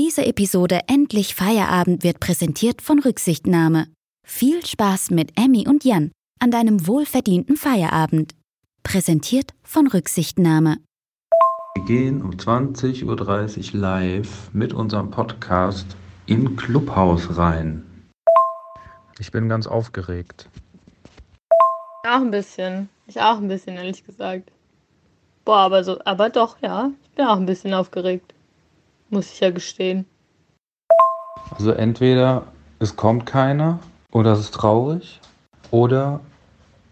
Diese Episode Endlich Feierabend wird präsentiert von Rücksichtnahme. Viel Spaß mit Emmy und Jan an deinem wohlverdienten Feierabend. Präsentiert von Rücksichtnahme. Wir gehen um 20.30 Uhr live mit unserem Podcast in Clubhaus rein. Ich bin ganz aufgeregt. Auch ein bisschen. Ich auch ein bisschen, ehrlich gesagt. Boah, aber so, aber doch, ja. Ich bin auch ein bisschen aufgeregt. Muss ich ja gestehen. Also entweder es kommt keiner oder es ist traurig oder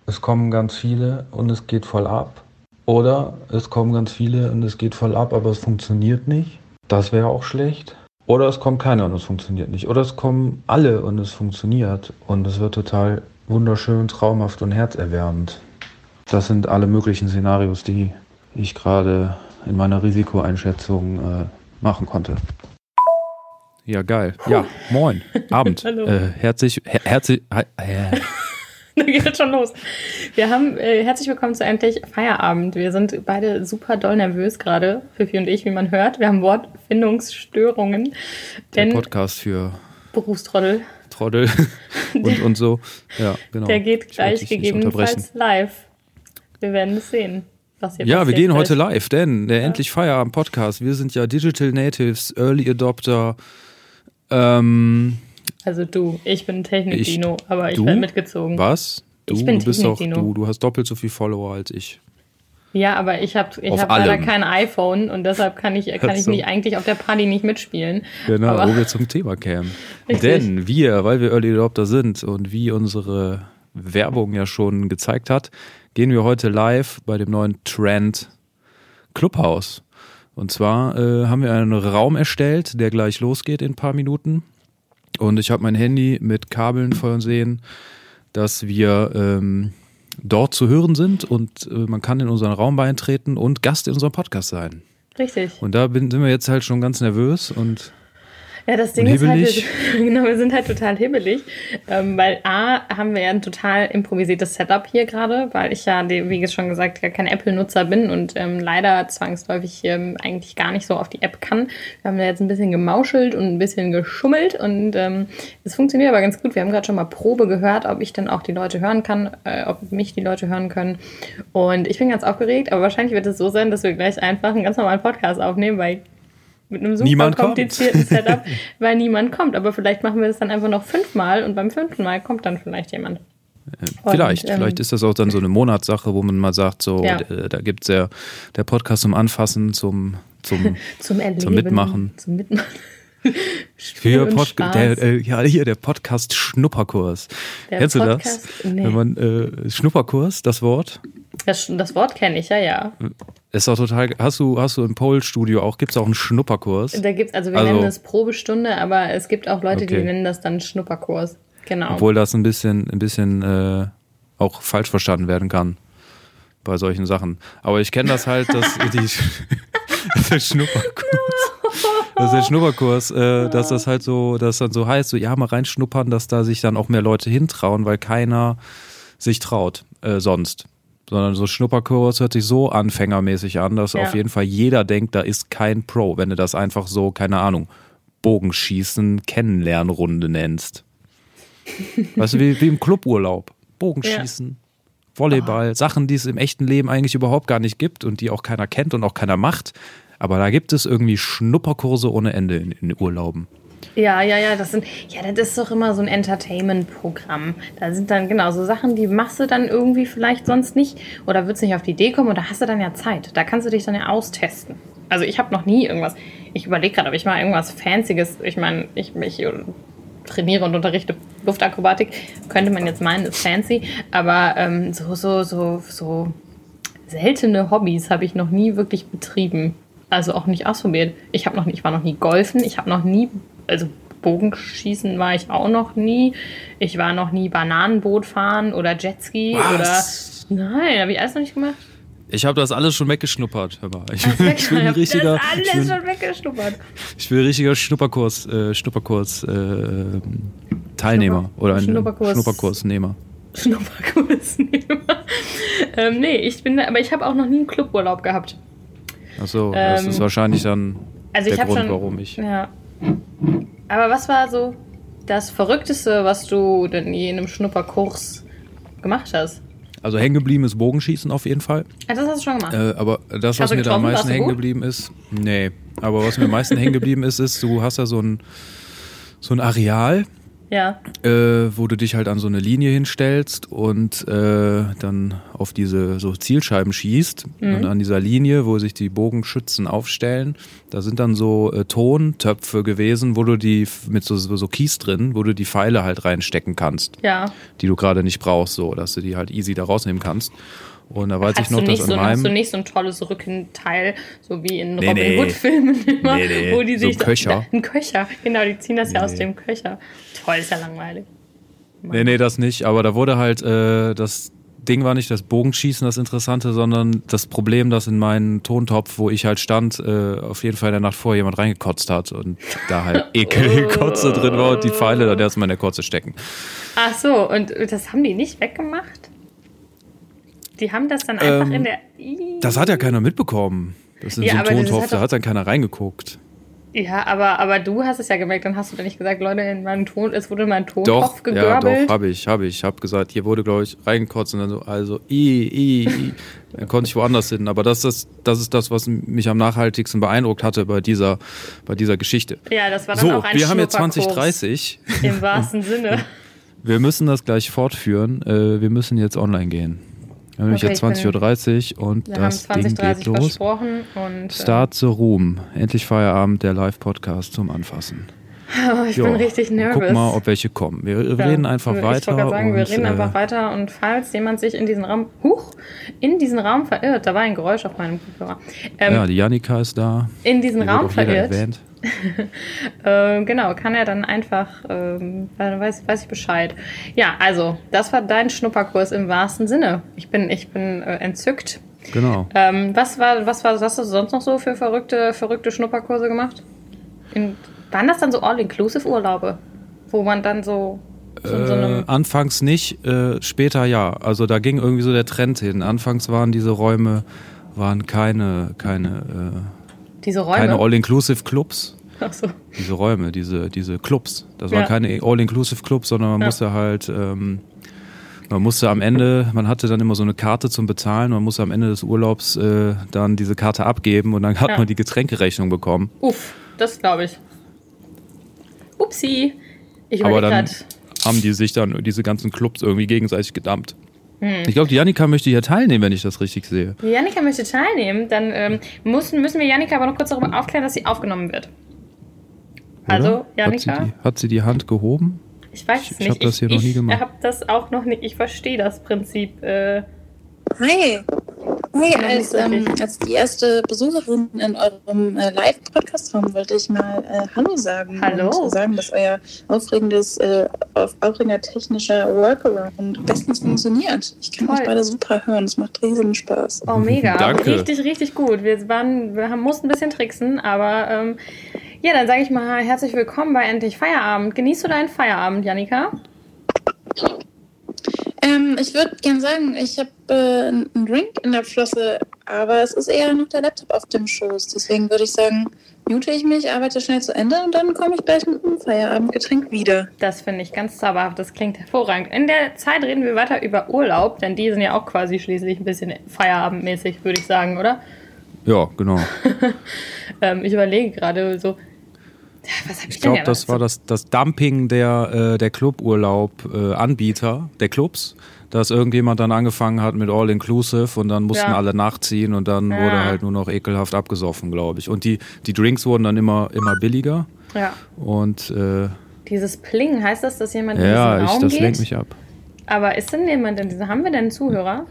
es kommen ganz viele und es geht voll ab. Oder es kommen ganz viele und es geht voll ab, aber es funktioniert nicht. Das wäre auch schlecht. Oder es kommt keiner und es funktioniert nicht. Oder es kommen alle und es funktioniert und es wird total wunderschön, traumhaft und herzerwärmend. Das sind alle möglichen Szenarios, die ich gerade in meiner Risikoeinschätzung äh, machen konnte. Ja, geil. Ja, moin. Abend. Hallo. Äh, herzlich, her herzlich, äh, Da geht es schon los. Wir haben äh, herzlich willkommen zu endlich Feierabend. Wir sind beide super doll nervös gerade, Fifi und ich, wie man hört. Wir haben Wortfindungsstörungen. der Denn Podcast für Berufstrottel, Trottel und, und so. Ja, genau. der geht gleich gegebenenfalls live. Wir werden es sehen, was hier Ja, wir gehen heute gleich. live, denn der Endlich Feierabend Podcast. Wir sind ja Digital Natives, Early Adopter. Ähm, Also du, ich bin Technik-Dino, aber ich werde mitgezogen. was? Du, Ich bin du bist Technik-Dino. du, du hast doppelt so viel Follower als ich. Ja, aber ich habe ich hab leider kein iPhone und deshalb kann ich, kann ich so. nicht eigentlich auf der Party nicht mitspielen. Genau, Aber- wo wir zum Thema kämen. Richtig. Denn wir, weil wir Early Adopter sind und wie unsere Werbung ja schon gezeigt hat, gehen wir heute live bei dem neuen Trend Clubhouse. Und zwar äh, haben wir einen Raum erstellt, der gleich losgeht in ein paar Minuten. Und ich habe mein Handy mit Kabeln versehen, dass wir ähm, dort zu hören sind und äh, man kann in unseren Raum beitreten und Gast in unserem Podcast sein. Richtig. Und da bin, sind wir jetzt halt schon ganz nervös und Ja, das Ding ist halt, genau, wir sind halt total hibbelig, ähm, weil A, haben wir ja ein total improvisiertes Setup hier gerade, weil ich ja, wie schon gesagt, gar kein Apple-Nutzer bin und ähm, leider zwangsläufig ähm, eigentlich gar nicht so auf die App kann. Wir haben da jetzt ein bisschen gemauschelt und ein bisschen geschummelt und ähm, es funktioniert aber ganz gut. Wir haben gerade schon mal Probe gehört, ob ich dann auch die Leute hören kann, äh, ob mich die Leute hören können. Und ich bin ganz aufgeregt, aber wahrscheinlich wird es so sein, dass wir gleich einfach einen ganz normalen Podcast aufnehmen, weil mit einem super Niemand kommt. komplizierten Setup, weil niemand kommt. Aber vielleicht machen wir das dann einfach noch fünfmal und beim fünften Mal kommt dann vielleicht jemand. Vielleicht, ähm, vielleicht ist das auch dann so eine Monatssache, wo man mal sagt, so, Ja. äh, da gibt's ja der Podcast zum Anfassen, zum, zum Zum Erleben. Mitmachen. Zum Mitmachen. für und Pod der, äh, ja, hier der Podcast Schnupperkurs. Der Kennst du Podcast- das? nee. Wenn man äh, Schnupperkurs, das Wort, Das, das Wort kenne ich, ja, ja. ist doch total. Hast du, hast du im Pole-Studio auch, gibt's auch einen Schnupperkurs? Da gibt's, also wir Also- nennen es Probestunde, aber es gibt auch Leute, die Okay. nennen das dann Schnupperkurs. Genau. Obwohl das ein bisschen, ein bisschen äh, auch falsch verstanden werden kann bei solchen Sachen. Aber ich kenne das halt, dass die der Schnupperkurs. Das ist der Schnupperkurs, äh, dass das halt so, dass dann so heißt, so ja, mal reinschnuppern, dass da sich dann auch mehr Leute hintrauen, weil keiner sich traut äh, sonst. Sondern so Schnupperkurs hört sich so anfängermäßig an, dass Ja. auf jeden Fall jeder denkt, da ist kein Pro, wenn du das einfach so, keine Ahnung, Bogenschießen, Kennenlernrunde nennst. Weißt du, wie, wie im Cluburlaub. Bogenschießen, Volleyball, Sachen, die es im echten Leben eigentlich überhaupt gar nicht gibt und die auch keiner kennt und auch keiner macht. Aber da gibt es irgendwie Schnupperkurse ohne Ende in, in Urlauben. Ja, ja, ja, das sind, ja, das ist doch immer so ein Entertainment-Programm. Da sind dann genau so Sachen, die machst du dann irgendwie vielleicht sonst nicht oder würdest nicht auf die Idee kommen da hast du dann ja Zeit. Da kannst du dich dann ja austesten. Also ich habe noch nie irgendwas, ich überlege gerade, ob ich mal irgendwas Fancyes, ich meine, ich, ich trainiere und unterrichte Luftakrobatik, könnte man jetzt meinen, ist fancy, aber ähm, so, so, so, so seltene Hobbys habe ich noch nie wirklich betrieben. Also auch nicht ausprobiert. Ich habe noch ich war noch nie golfen, ich habe noch nie, also Bogenschießen war ich auch noch nie. Ich war noch nie Bananenboot fahren oder Jetski Was? oder Nein, habe ich alles noch nicht gemacht. Ich habe das alles schon weggeschnuppert. Hör mal. Ich, du ich bin ein das richtiger, alles ich bin, schon weggeschnuppert. ich bin ein richtiger Schnupperkurs, äh, Schnupperkurs äh, Teilnehmer oder ein Schnupperkurs. Schnupperkursnehmer. Schnupperkursnehmer. ähm, nee, ich bin, aber ich habe auch noch nie einen Cluburlaub gehabt. Achso, das Ähm, ist wahrscheinlich dann Also der Grund, schon, warum ich. Ja, Aber was war so das Verrückteste, was du denn je in einem Schnupperkurs gemacht hast? Also hängen geblieben ist Bogenschießen auf jeden Fall. Ah, das hast du schon gemacht. Äh, aber das, was mir da am meisten hängen geblieben ist, nee. Aber was mir am meisten hängen geblieben ist, ist, du hast ja so ein, so ein Areal, ja. äh, wo du dich halt an so eine Linie hinstellst und äh, dann auf diese so Zielscheiben schießt. Mhm. Und an dieser Linie, wo sich die Bogenschützen aufstellen, da sind dann so äh, Tontöpfe gewesen, wo du die mit so, so, so Kies drin, wo du die Pfeile halt reinstecken kannst, Ja. die du gerade nicht brauchst, so dass du die halt easy da rausnehmen kannst. Und da weiß Hast ich noch, du, nicht dass so, in hast du meinem nicht so ein tolles Rückenteil, so wie in Nee, Robin nee. Hood-Filmen immer, Nee, nee. wo die So sich. ein Köcher. ein Köcher, genau, die ziehen das ja aus dem Köcher. Toll, ist ja langweilig. Nee, nee, das nicht. Aber da wurde halt, äh, das Ding war nicht das Bogenschießen das Interessante, sondern das Problem, dass in meinen Tontopf, wo ich halt stand, äh, auf jeden Fall in der Nacht vorher jemand reingekotzt hat und da halt ekelige Kotze drin war und die Pfeile dann erstmal in der Kotze stecken. Ach so, und das haben die nicht weggemacht? Die haben das dann einfach Ähm, in der. Das hat ja keiner mitbekommen. Das ist in Ja, so das Tontopf, hat da hat dann keiner reingeguckt. Ja, aber, aber du hast es ja gemerkt, dann hast du dann nicht gesagt, Leute, in meinem Ton, es wurde in meinem Doch, ja, doch, habe ich, habe ich. Hab gesagt, hier wurde, glaube ich, reingekotzt und dann so, also, i, i, i. Dann konnte ich woanders hin. Aber das, das, das ist das, was mich am nachhaltigsten beeindruckt hatte bei dieser, bei dieser Geschichte. ja, das war dann So, auch ein wir haben jetzt Schnupperkurs 2030. Im wahrsten Sinne. Wir müssen das gleich fortführen. Äh, wir müssen jetzt online gehen. Wir haben nämlich Okay, jetzt ich bin- 20.30 Uhr und Wir das Ding 2030 geht los. und. äh, Start the Room. Endlich Feierabend, der Live-Podcast zum Anfassen. Oh, ich Ja, bin richtig nervös. Guck mal, ob welche kommen. Wir Ja, reden einfach ich weiter. wollte gerade sagen, wir und, reden äh, einfach weiter und falls jemand sich in diesen Raum, huch, in diesen Raum verirrt, da war ein Geräusch auf meinem Kopfhörer, ähm, Ja, die Janika ist da. in diesen Raum verirrt, erwähnt. äh, genau, kann er dann einfach, ähm, dann weiß, weiß ich Bescheid. Ja, also, das war dein Schnupperkurs im wahrsten Sinne. Ich bin, ich bin äh, entzückt. Genau. Ähm, was war, was war, was hast du sonst noch so für verrückte, verrückte Schnupperkurse gemacht? In, waren das dann so All-Inclusive-Urlaube? Wo man dann so, so Äh, anfangs nicht, äh, später ja. Also da ging irgendwie so der Trend hin. Anfangs waren diese Räume waren keine keine diese Räume? keine All-Inclusive Clubs. Ach so. Diese Räume, diese diese Clubs. Das Ja. waren keine All-Inclusive Clubs, sondern man Ja. musste halt ähm, man musste am Ende, man hatte dann immer so eine Karte zum Bezahlen, man musste am Ende des Urlaubs äh, dann diese Karte abgeben und dann hat Ja. man die Getränkerechnung bekommen. Uff, das glaube ich. Upsi. Ich Aber dann gerade. haben die sich dann diese ganzen Clubs irgendwie gegenseitig gedammt. Hm. Ich glaube, die Janika möchte hier teilnehmen, wenn ich das richtig sehe. Janika möchte teilnehmen, dann ähm, müssen, müssen wir Janika aber noch kurz darüber aufklären, dass sie aufgenommen wird. Also, Oder? Hat sie, Janika, die, hat sie die Hand gehoben? ich weiß es ich nicht. hab das hier noch nie ich gemacht. habe das auch noch nicht. Ich verstehe das Prinzip. Äh, Hi. Hi, Noch als, ähm, als die erste Besucherin in eurem äh, Live-Podcast-Raum wollte ich mal äh, Hallo sagen. Hallo. Und sagen, dass euer aufregendes, äh, auf, aufregender technischer Workaround bestens funktioniert. Ich kann Toll. euch beide super hören. Es macht riesen Spaß. oh, mega. Danke. Richtig, richtig gut. Wir, waren, wir haben, mussten ein bisschen tricksen, aber ähm, ja, dann sage ich mal herzlich willkommen bei Endlich Feierabend. Genießt du deinen Feierabend, Janika? Ähm, ich würde gern sagen, ich habe äh, einen Drink in der Flosse, aber es ist eher noch der Laptop auf dem Schoß. Deswegen würde ich sagen, mute ich mich, arbeite schnell zu Ende und dann komme ich gleich mit einem Feierabendgetränk wieder. Das finde ich ganz zauberhaft. Das klingt hervorragend. In der Zeit reden wir weiter über Urlaub, denn die sind ja auch quasi schließlich ein bisschen feierabendmäßig, würde ich sagen, oder? Ja, genau. Ähm, ich überlege gerade so. Was hab ich, Ich glaube, das war das, das Dumping der, äh, der Cluburlaub-Anbieter, der Clubs, dass irgendjemand dann angefangen hat mit All-Inclusive und dann mussten Ja. alle nachziehen und dann Ja. wurde halt nur noch ekelhaft abgesoffen, glaube ich. Und die, die Drinks wurden dann immer, immer billiger Ja. und äh, Dieses Pling, heißt das, dass jemand in ja, diesen ich, Raum das geht? lenkt mich ab. Aber ist denn jemand in diesem, haben wir denn Zuhörer?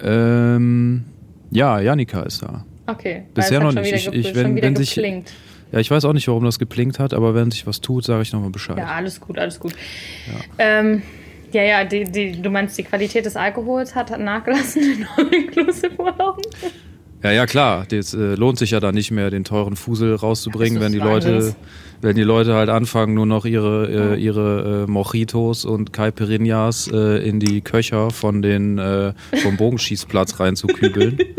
Ähm, ja, Janika ist da. Okay. Bisher noch nicht. Ich- ich- wenn- wenn sich-. Ja, ich weiß auch nicht, warum das geplinkt hat, aber wenn sich was tut, sage ich nochmal Bescheid. Ja, alles gut, alles gut. Ja, ähm, ja, ja die, die, du meinst, die Qualität des Alkohols hat, hat nachgelassen in All-Inclusive-Urlauben? Ja, ja, klar. Das äh, lohnt sich ja dann nicht mehr, den teuren Fusel rauszubringen, wenn die Leute, wenn die Leute halt anfangen, nur noch ihre, äh, ihre äh, Mojitos und Caipirinhas äh, in die Köcher von den äh, vom Bogenschießplatz reinzukübeln.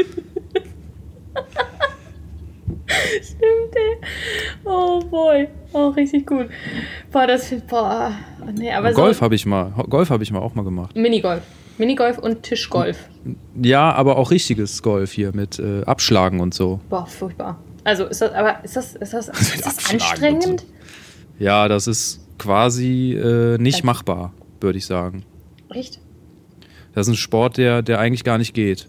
Stimmt, ey. Oh boy. Oh, richtig gut. Boah, das boah. Nee, aber Golf so, habe ich mal, Golf habe ich mal auch mal gemacht. Minigolf. Minigolf und Tischgolf. Ja, aber auch richtiges Golf hier mit äh, Abschlagen und so. Boah, furchtbar. Also ist das, aber ist das, ist das, ist das anstrengend? Ja, das ist quasi äh, nicht Also- machbar, würde ich sagen. Echt? Das ist ein Sport, der, der eigentlich gar nicht geht.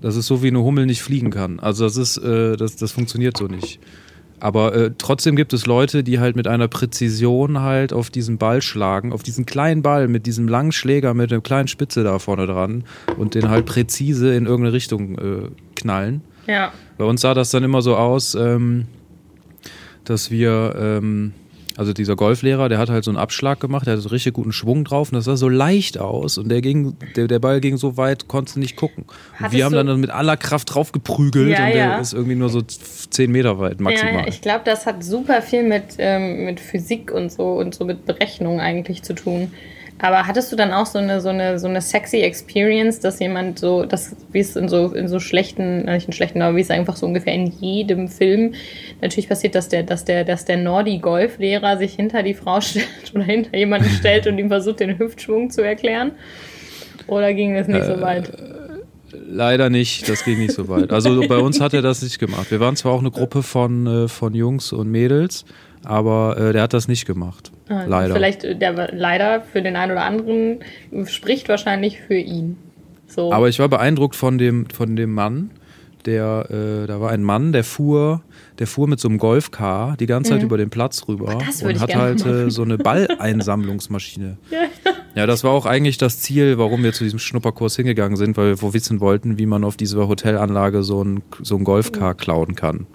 Das ist so wie eine Hummel nicht fliegen kann. Also das ist, äh, das, das funktioniert so nicht. Aber äh, trotzdem gibt es Leute, die halt mit einer Präzision halt auf diesen Ball schlagen, auf diesen kleinen Ball mit diesem langen Schläger mit der kleinen Spitze da vorne dran und den halt präzise in irgendeine Richtung äh, knallen. Ja. Bei uns sah das dann immer so aus, ähm, dass wir, ähm, also dieser Golflehrer, der hat halt so einen Abschlag gemacht, der hatte so richtig guten Schwung drauf und das sah so leicht aus und der ging, der, der Ball ging so weit, konntest nicht gucken. Und wir haben du- dann mit aller Kraft drauf geprügelt Ja, und der ja. ist irgendwie nur so 10 Meter weit maximal. Ja, ich glaube, das hat super viel mit, ähm, mit Physik und so und so mit Berechnung eigentlich zu tun. Aber hattest du dann auch so eine, so eine, so eine sexy Experience, dass jemand so, das, wie es in so, in so schlechten, äh, nicht in schlechten, aber wie es einfach so ungefähr in jedem Film natürlich passiert, dass der, dass der, dass der Nordi-Golflehrer sich hinter die Frau stellt oder hinter jemanden stellt und ihm versucht, den Hüftschwung zu erklären? Oder ging das nicht Äh, so weit? Leider nicht, das ging nicht so weit. Also bei uns hat er das nicht gemacht. Wir waren zwar auch eine Gruppe von, äh, von Jungs und Mädels, aber äh, der hat das nicht gemacht. Ah, Leider. Vielleicht, äh, der leider für den einen oder anderen spricht wahrscheinlich für ihn. So. Aber ich war beeindruckt von dem, von dem Mann, der, äh, da war ein Mann, der fuhr, der fuhr mit so einem Golfcar die ganze Zeit über den Platz rüber Mhm. würd und hat halt machen. äh, so eine Balleinsammlungsmaschine. ja, das war auch eigentlich das Ziel, warum wir zu diesem Schnupperkurs hingegangen sind, weil wir wissen wollten, wie man auf dieser Hotelanlage so ein, so ein Golfcar klauen kann.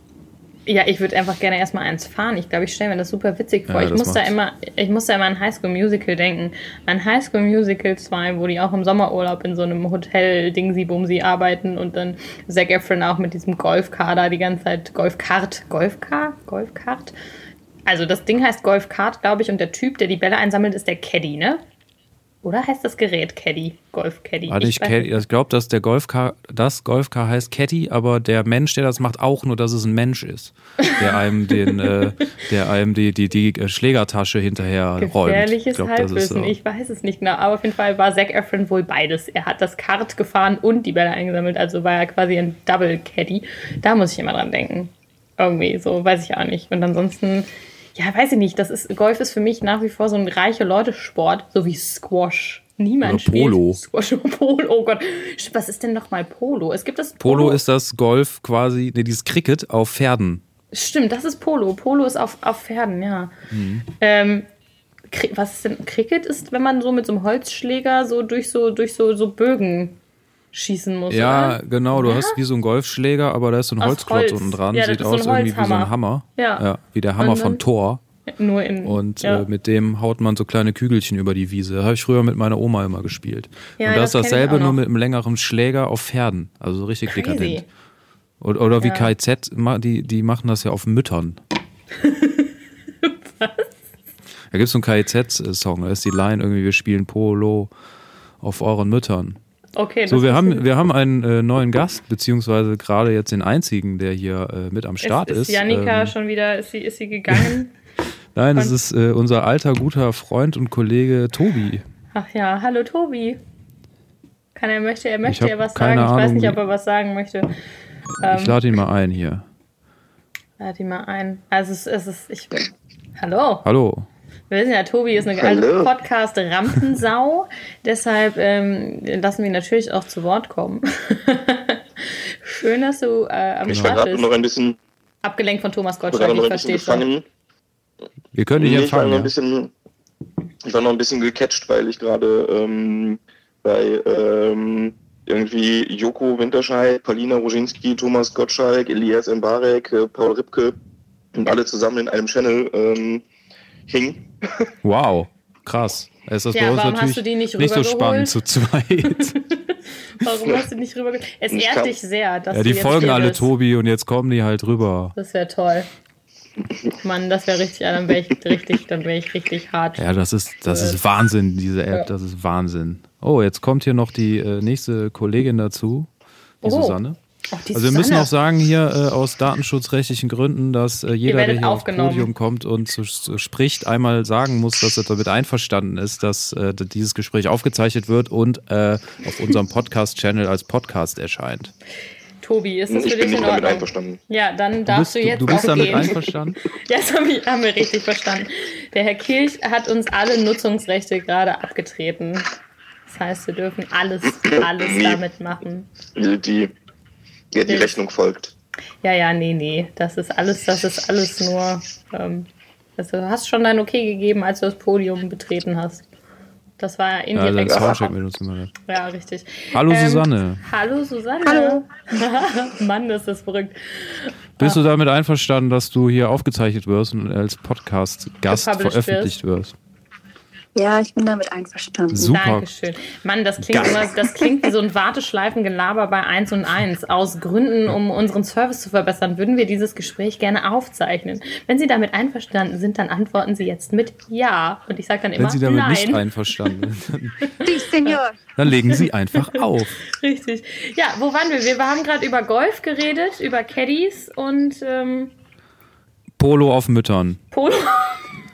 Ja, ich würde einfach gerne erstmal eins fahren. Ich glaube, ich stelle mir das super witzig vor. Ja, ich, muss da immer, ich muss da immer an High School Musical denken. An High School Musical 2, wo die auch im Sommerurlaub in so einem Hotel Dingsi-Bumsi arbeiten und dann Zac Efron auch mit diesem Golfcar da die ganze Zeit Golfkart. Golfcar? Golfkart? Also das Ding heißt Golfkart, glaube ich, und der Typ, der die Bälle einsammelt, ist der Caddy, ne? Oder heißt das Gerät Caddy? Golf-Caddy? Warte, ich, Caddy- nicht. ich glaube, dass der Golfcar, das Golfcar heißt Caddy, aber der Mensch, der das macht, auch nur, dass es ein Mensch ist, der einem den, äh, der einem die, die, die äh, Schlägertasche hinterher räumt. Gefährliches Ich das ist Halbwissen. so. Ich weiß es nicht genau. Aber auf jeden Fall war Zac Efron wohl beides. Er hat das Kart gefahren und die Bälle eingesammelt. Also war er quasi ein Double Caddy. Da muss ich immer dran denken. Irgendwie, so weiß ich auch nicht. Und ansonsten, ja, weiß ich nicht. Das ist, Golf ist für mich nach wie vor so ein reiche Leute-Sport, so wie Squash. Niemand Oder spielt Polo. Squash und Polo. Oh Gott. Was ist denn nochmal Polo? Es gibt das Polo ist das Golf quasi, nee, dieses Cricket auf Pferden. Stimmt, das ist Polo. Polo ist auf, auf Pferden, ja. Mhm. Ähm, was ist denn Cricket ist, wenn man so mit so einem Holzschläger so durch so durch so, so Bögen schießen muss. Ja, oder? genau, du Ja? hast wie so ein Golfschläger, aber da ist so ein Aus Holzklotz Holz. unten dran. Ja, Sieht so aus irgendwie wie so ein. Hammer. Ja. wie der Hammer von Thor. Nur in Und ja. äh, mit dem haut man so kleine Kügelchen über die Wiese. Habe ich früher mit meiner Oma immer gespielt. Ja, und das das ist dasselbe nur mit einem längeren Schläger auf Pferden. Also so richtig Crazy. dekadent. Oder, oder wie Ja. KZ, die, die machen das ja auf Müttern. Da gibt es so einen KIZ-Song, da ist die Line irgendwie, wir spielen Polo auf euren Müttern. Okay, So, wir haben, wir haben einen äh, neuen Gast, beziehungsweise gerade jetzt den einzigen, der hier äh, mit am Start ist, ist. ist Janika Ähm, schon wieder, ist sie, ist sie gegangen? nein, es ist äh, unser alter, guter Freund und Kollege Tobi. Ach ja, hallo Tobi. Kann er möchte, er möchte ja was sagen. Ich weiß Ahnung, nicht, wie- ob er was sagen möchte. Ich lade ihn mal ein hier. Lade ihn mal ein. Also es, es ist, ich Hallo. Hallo. Wir wissen ja, Tobi ist eine Hallo. alte Podcast-Rampensau. Deshalb ähm, lassen wir ihn natürlich auch zu Wort kommen. Schön, dass du äh, am Ich war Start gerade bist. noch ein bisschen, Abgelenkt von Thomas Gottschalk, ich verstehe schon. Wir können dich Nee, ich war noch ein empfangen. bisschen, ich war noch ein bisschen gecatcht, weil ich gerade ähm, bei ähm, irgendwie Joko Winterscheid, Paulina Roginski, Thomas Gottschalk, Elias Mbarek, äh, Paul Ripke und alle zusammen in einem Channel ähm, hing. Ja. Wow. Krass. Es ist Ja, bei uns warum hast du die nicht so rübergeholt? spannend zu zweit. Warum hast du nicht rüber? Es ehrt dich sehr, dass ja, du die folgen alle bist. Tobi und jetzt kommen die halt rüber. Das wäre toll. Mann, das wäre richtig, dann wäre ich richtig, dann wäre ich richtig hart. Ja, das ist, das ist Wahnsinn, diese App. Ja. Das ist Wahnsinn. Oh, jetzt kommt hier noch die äh, nächste Kollegin dazu, die Oh. Susanne. Oh, die Also wir müssen auch sagen hier äh, aus datenschutzrechtlichen Gründen, dass äh, jeder, der hier aufs. Podium kommt und zu, zu spricht, einmal sagen muss, dass er damit einverstanden ist, dass äh, dieses Gespräch aufgezeichnet wird und äh, auf unserem Podcast-Channel als Podcast erscheint. Tobi, ist das Ich für bin dich in nicht damit Ordnung? einverstanden. Ja, dann Du darfst bist, du jetzt du bist auch damit gehen. einverstanden? Ja, das haben wir, haben wir richtig verstanden. Der Herr Kirch hat uns alle Nutzungsrechte gerade abgetreten. Das heißt, wir dürfen alles, alles damit machen. Die, die, ja, die. Rechnung folgt. Ja, ja, nee, nee. Das ist alles, das ist alles nur. Ähm, also du hast schon dein Okay gegeben, als du das Podium betreten hast. Das war Ja, indirekt. Soundcheck mit uns immer. Ja, richtig. Hallo Ähm, Susanne, Hallo Susanne. Hallo. Mann, ist das verrückt. bist du damit einverstanden, dass du hier aufgezeichnet wirst und als Podcast-Gast veröffentlicht wirst? Ja, ich bin damit einverstanden. Super. Dankeschön. Mann, das klingt, immer, das klingt wie so ein Warteschleifengelaber bei 1 und 1. Aus Gründen, um unseren Service zu verbessern, würden wir dieses Gespräch gerne aufzeichnen. Wenn Sie damit einverstanden sind, dann antworten Sie jetzt mit Ja. Und ich sage dann immer Wenn Sie damit Nein. nicht einverstanden sind, Senior. dann legen Sie einfach auf. Richtig. Ja, wo waren wir? Wir haben gerade über Golf geredet, über Caddies und ähm, Polo auf Müttern. Polo.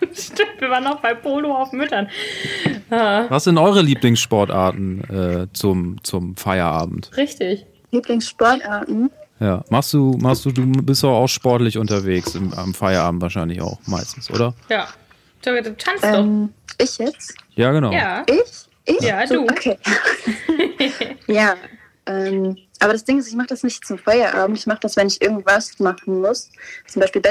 Stimmt, wir waren noch bei Polo auf Müttern. Ah, Was sind eure Lieblingssportarten äh, zum, zum Feierabend? richtig. Lieblingssportarten. Ja, machst du, machst du, du bist doch auch sportlich unterwegs im, am Feierabend wahrscheinlich auch meistens, oder? Ja. Du, du tanzt doch. Ähm, ich jetzt? Ja, genau. Ja. Ich? Ich? Ja, du. Okay. ja. Ähm, aber das Ding ist, ich mache das nicht zum Feierabend. Ich mache das, wenn ich irgendwas machen muss. Zum Beispiel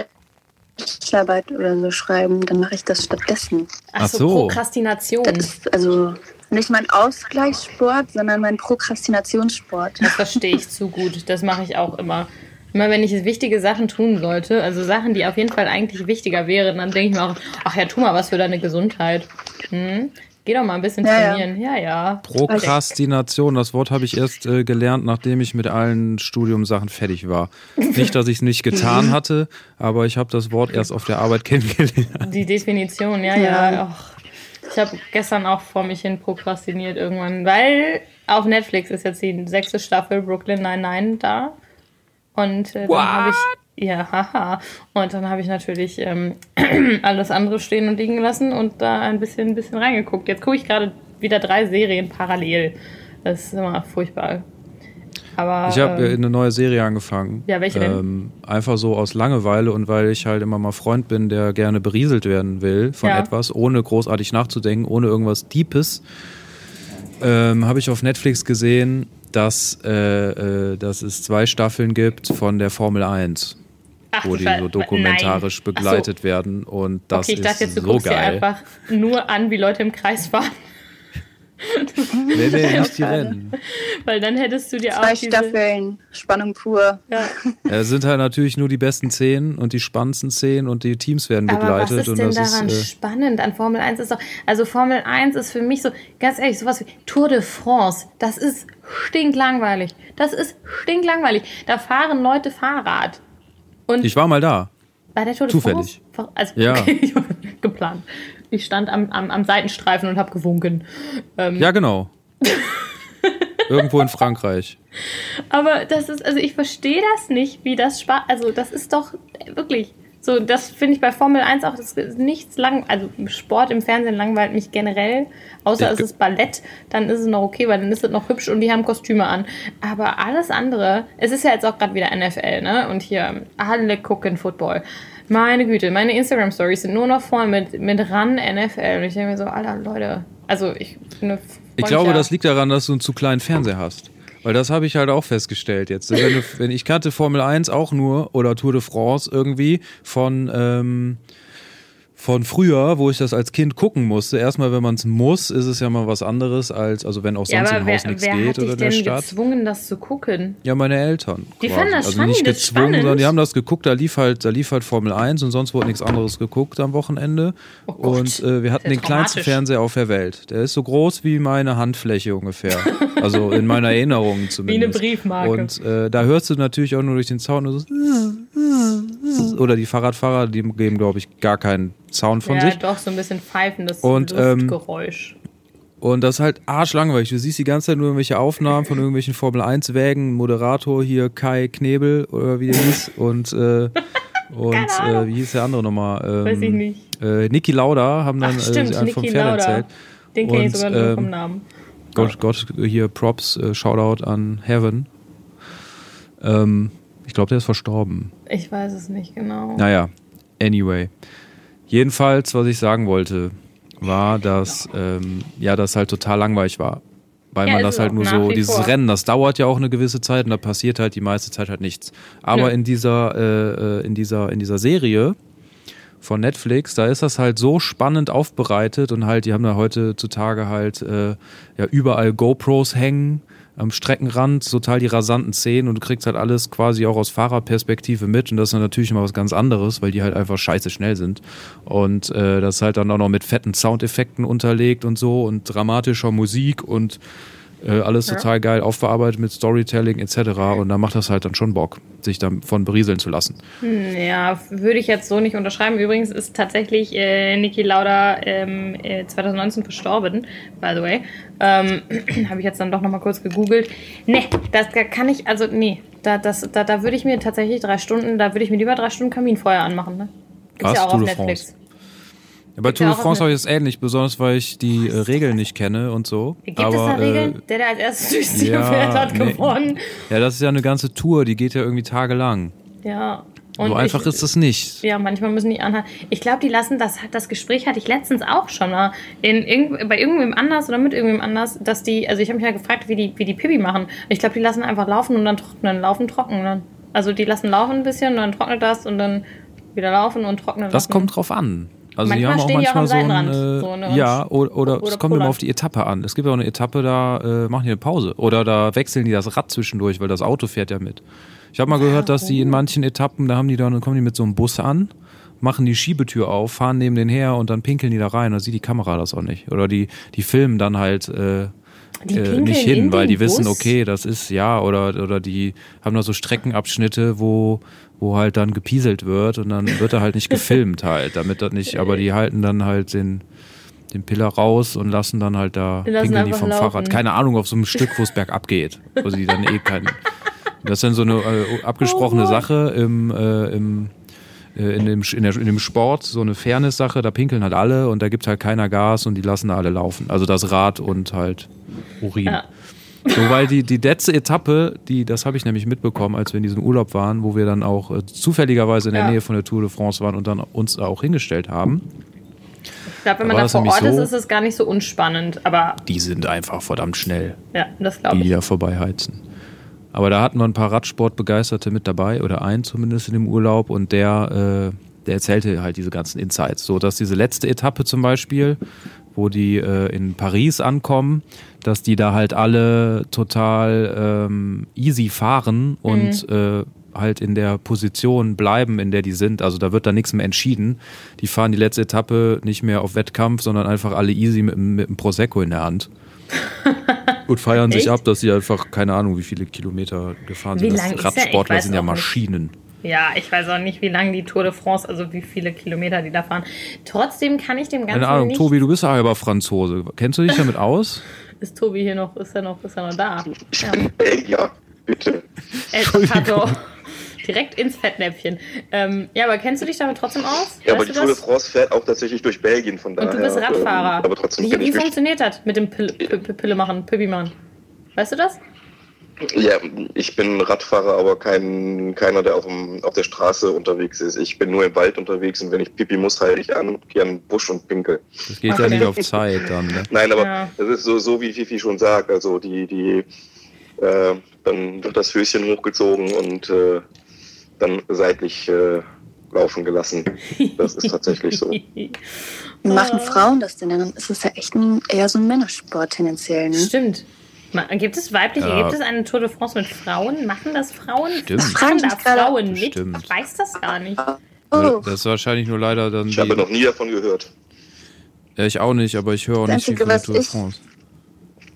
Bachelorarbeit oder so schreiben. Dann mache ich das stattdessen. Ach Ach so, so. Prokrastination. Das ist also nicht mein Ausgleichssport, sondern mein Prokrastinationssport. Das verstehe ich zu gut. Das mache ich auch immer. Immer wenn ich wichtige Sachen tun sollte, also Sachen, die auf jeden Fall eigentlich wichtiger wären, dann denke ich mir auch, ach ja, tu mal was für deine Gesundheit. Hm? Geh doch mal ein bisschen Ja, ja. trainieren. Ja, ja. Prokrastination, das Wort habe ich erst äh, gelernt, nachdem ich mit allen Studiumsachen fertig war. Nicht, dass ich es nicht getan hatte, aber ich habe das Wort erst auf der Arbeit kennengelernt. Die Definition, ja, ja. Ja. Ach, ich habe gestern auch vor mich hin prokrastiniert irgendwann, weil auf Netflix ist jetzt die sechste Staffel Brooklyn Nine-Nine da. Und äh, dann habe ich. Ja, haha. Und dann habe ich natürlich ähm, alles andere stehen und liegen gelassen und da ein bisschen, ein bisschen reingeguckt. Jetzt gucke ich gerade wieder drei Serien parallel. Das ist immer furchtbar. Aber. Ich habe äh, ähm, eine neue Serie angefangen. Ja, welche denn? Ähm, einfach so aus Langeweile und weil ich halt immer mal Freund bin, der gerne berieselt werden will von Ja. etwas, ohne großartig nachzudenken, ohne irgendwas Deepes, ähm, habe ich auf Netflix gesehen, dass, äh, äh, dass es zwei Staffeln gibt von der Formel 1, ach, wo die so dokumentarisch Nein. Ach so. begleitet werden und das Okay, ich dachte ist jetzt, du so guckst dir geil. einfach nur an, wie Leute im Kreis fahren. Nee, nee, nicht die. Rennen. Weil dann hättest du dir Zwei auch diese, Staffeln, Spannung pur. Ja. Es sind halt natürlich nur die besten Szenen und die spannendsten Szenen und die Teams werden Aber was begleitet ist und denn das daran ist äh, spannend an Formel 1? Ist doch, also Formel 1 ist für mich so, ganz ehrlich, sowas wie Tour de France. Das ist stinklangweilig. Das ist stinklangweilig. Da fahren Leute Fahrrad. Und ich war mal da. bei der Tour de zufällig. France? Also, Ja. okay, geplant. Ich stand am, am, am Seitenstreifen und habe gewunken. Ähm, Ja, genau. Irgendwo in Frankreich. Aber das ist, also ich verstehe das nicht, wie das Spaß, also das ist doch wirklich so, das finde ich bei Formel 1 auch, das ist nichts lang, also Sport im Fernsehen langweilt mich generell, außer es ist Ballett, dann ist es noch okay, weil dann ist es noch hübsch und die haben Kostüme an. Aber alles andere, es ist ja jetzt auch gerade wieder NFL, ne? Und hier, alle gucken Football. Meine Güte, meine Instagram-Stories sind nur noch voll mit, mit ran NFL. Und ich denke mir so, Alter, Leute, also ich ne, Ich glaube, das liegt daran, dass du einen zu kleinen Fernseher hast. Weil das habe ich halt auch festgestellt jetzt. Wenn, ich kannte Formel 1 auch nur oder Tour de France irgendwie von ähm, von früher, wo ich das als Kind gucken musste. Erstmal, wenn man es muss, ist es ja mal was anderes als, also wenn auch ja, sonst aber im wer, Haus nichts wer geht hat dich oder in der denn Stadt. gezwungen, das zu gucken? Ja, meine Eltern. Die quasi. fanden das also funny, nicht gezwungen, spannend. sondern die haben das geguckt, da lief halt, da lief halt Formel 1 und sonst wurde nichts anderes geguckt am Wochenende. Oh und äh, wir hatten den kleinsten. Fernseher auf der Welt. Der ist so groß wie meine Handfläche ungefähr. also in meiner Erinnerung zumindest. Briefmarke. Und äh, da hörst du natürlich auch nur durch den Sound nur so oder die Fahrradfahrer, die geben, glaube ich, gar keinen Sound von ja, sich. doch, so ein bisschen pfeifendes Und, ähm, Luftgeräusch. Und das ist halt arschlangweilig. Du siehst die ganze Zeit nur irgendwelche Aufnahmen von irgendwelchen Formel-1-Wägen, Moderator hier Kai Knebel oder wie der hieß und, äh, und äh, wie hieß der andere nochmal? Ähm, Weiß ich nicht. Äh, Niki Lauda haben dann Ach, stimmt, äh, vom Pferd Lauda. erzählt. Den kenne ich sogar nur ähm, vom Namen. Gott, Gott, hier Props, äh, Shoutout an Heaven. Ähm, ich glaube, der ist verstorben. Ich weiß es nicht genau. Naja, anyway. Jedenfalls, was ich sagen wollte, war, dass ähm, ja das halt total langweilig war. Weil Ja, man das halt nur so, dieses vor. Rennen, das dauert ja auch eine gewisse Zeit und da passiert halt die meiste Zeit halt nichts. Aber Nö. in dieser, äh, äh, in dieser, in dieser Serie von Netflix, da ist das halt so spannend aufbereitet und halt, die haben da heutzutage halt äh, ja überall GoPros hängen am Streckenrand, total die rasanten Szenen und du kriegst halt alles quasi auch aus Fahrerperspektive mit und das ist dann natürlich immer was ganz anderes, weil die halt einfach scheiße schnell sind und äh, das halt dann auch noch mit fetten Soundeffekten unterlegt und so und dramatischer Musik und äh, alles Ja. total geil aufbearbeitet mit Storytelling etc. Und da macht das halt dann schon Bock, sich davon berieseln zu lassen. Hm, Ja, würde ich jetzt so nicht unterschreiben. Übrigens ist tatsächlich äh, Niki Lauda ähm, äh, 2019 verstorben, by the way. Ähm, Habe ich jetzt dann doch nochmal kurz gegoogelt. Nee, das da kann ich, also nee, da, das, da, da würde ich mir tatsächlich drei Stunden, da würde ich mir lieber drei Stunden Kaminfeuer anmachen. Ne? Gibt's Was? ja auch auf Netflix. Bei Tour de France habe ich es ähnlich, besonders weil ich die äh, Regeln nicht kenne und so. Gibt Aber, es da Regeln? Äh, Der, der als erstes durchs Ziel ja, fährt, hat nee. gewonnen. ja, das ist ja eine ganze Tour, die geht ja irgendwie tagelang. Ja. so einfach ich, ist es nicht. Ja, manchmal müssen die anhalten. Ich glaube, die lassen das, das Gespräch hatte ich letztens auch schon mal in bei irgendwem anders oder mit irgendwem anders, dass die, also ich habe mich ja gefragt, wie die, wie die Pipi machen. Ich glaube, die lassen einfach laufen und dann trocknen, laufen, trocknen. Also die lassen laufen ein bisschen und dann trocknet das und dann wieder laufen und trocknen. Das lassen. kommt drauf an. Also die Manchmal haben auch die manchmal so ein, Seitenrand, äh, so, ne, und ja, oder, oder, oder es kommt immer auf die Etappe an. Es gibt ja auch eine Etappe, da äh, machen die eine Pause. Oder da wechseln die das Rad zwischendurch, weil das Auto fährt ja mit. Ich habe mal gehört, dass die in manchen Etappen, da haben die dann, kommen die mit so einem Bus an, machen die Schiebetür auf, fahren neben den her und dann pinkeln die da rein. Da sieht die Kamera das auch nicht. Oder die, die filmen dann halt äh, Die äh, nicht in hin, weil die wissen, Bus? okay, das ist ja, oder, oder die haben da so Streckenabschnitte, wo, wo halt dann gepieselt wird und dann wird er halt nicht gefilmt halt, damit das nicht, aber die halten dann halt den, den Piller raus und lassen dann halt da, pinkeln die vom laufen. Fahrrad. Keine Ahnung, auf so einem Stück, wo es bergab geht, wo sie dann eh kein, das ist dann so eine äh, abgesprochene Oh. Sache im, äh, im äh, in dem, in, der, in dem Sport so eine Fairness-Sache, da pinkeln halt alle und da gibt halt keiner Gas und die lassen da alle laufen. Also das Rad und halt Urin. Ja. So, weil die, die letzte Etappe, die, das habe ich nämlich mitbekommen, als wir in diesem Urlaub waren, wo wir dann auch äh, zufälligerweise in der Ja. Nähe von der Tour de France waren und dann uns auch hingestellt haben. Ich glaube, wenn man da vor Ort ist, so- ist es gar nicht so unspannend. Aber Die sind einfach verdammt schnell, ja, das glaube die ich. da vorbeiheizen. Aber da hatten wir ein paar Radsportbegeisterte mit dabei, oder einen zumindest in dem Urlaub, und der, äh, der erzählte halt diese ganzen Insights. So, dass diese letzte Etappe zum Beispiel, wo die äh, in Paris ankommen, dass die da halt alle total ähm, easy fahren und äh, halt in der Position bleiben, in der die sind. Also da wird da nichts mehr entschieden. Die fahren die letzte Etappe nicht mehr auf Wettkampf, sondern einfach alle easy mit, dem- mit dem Prosecco in der Hand. Und feiern sich ab, dass sie einfach keine Ahnung, wie viele Kilometer gefahren Wie sind. Das Radsportler sind ja auch nicht. Ja, ich weiß auch nicht, wie lang die Tour de France, also wie viele Kilometer die da fahren. Trotzdem kann ich dem Ganzen Keine Ahnung, nicht... Tobi, du bist ja halber Franzose. Kennst du dich damit aus? Ist Tobi hier noch, ist er noch, ist er noch da? Ich Ja. bin Belgier, bitte. El Zapato. Direkt ins Fettnäpfchen. Ähm, ja, aber kennst du dich damit trotzdem aus? Ja, aber die Tour de? France fährt auch tatsächlich durch Belgien, von daher. Und du bist Radfahrer. Ähm, aber trotzdem wie wie funktioniert das mit dem Pille, Pille, Pille machen, Pippi machen? Weißt du das? Ja, ich bin Radfahrer, aber kein, keiner, der auf, dem, auf der Straße unterwegs ist. Ich bin nur im Wald unterwegs und wenn ich Pipi muss, halte ich an, gehe an den Busch und pinkel. Das geht ja Okay. nicht auf Zeit dann. Ne? Nein, aber Ja. das ist so, so wie Fifi schon sagt. Also die, die, äh, dann wird das Höschen hochgezogen und äh, dann seitlich äh, laufen gelassen. Das ist tatsächlich so. Machen. Frauen das denn? Dann ist es ja echt ein, eher so ein Männersport tendenziell. Ne? Stimmt. Gibt es weibliche, Ja. gibt es eine Tour de France mit Frauen? Machen das Frauen? Stimmt. Machen da. Frauen mit? Stimmt. Ich weiß das gar nicht. Oh, Das ist wahrscheinlich nur leider dann. Ich habe noch nie davon gehört. ja, ich auch nicht, aber ich höre auch Das nicht viel Einzige, von der Tour de France.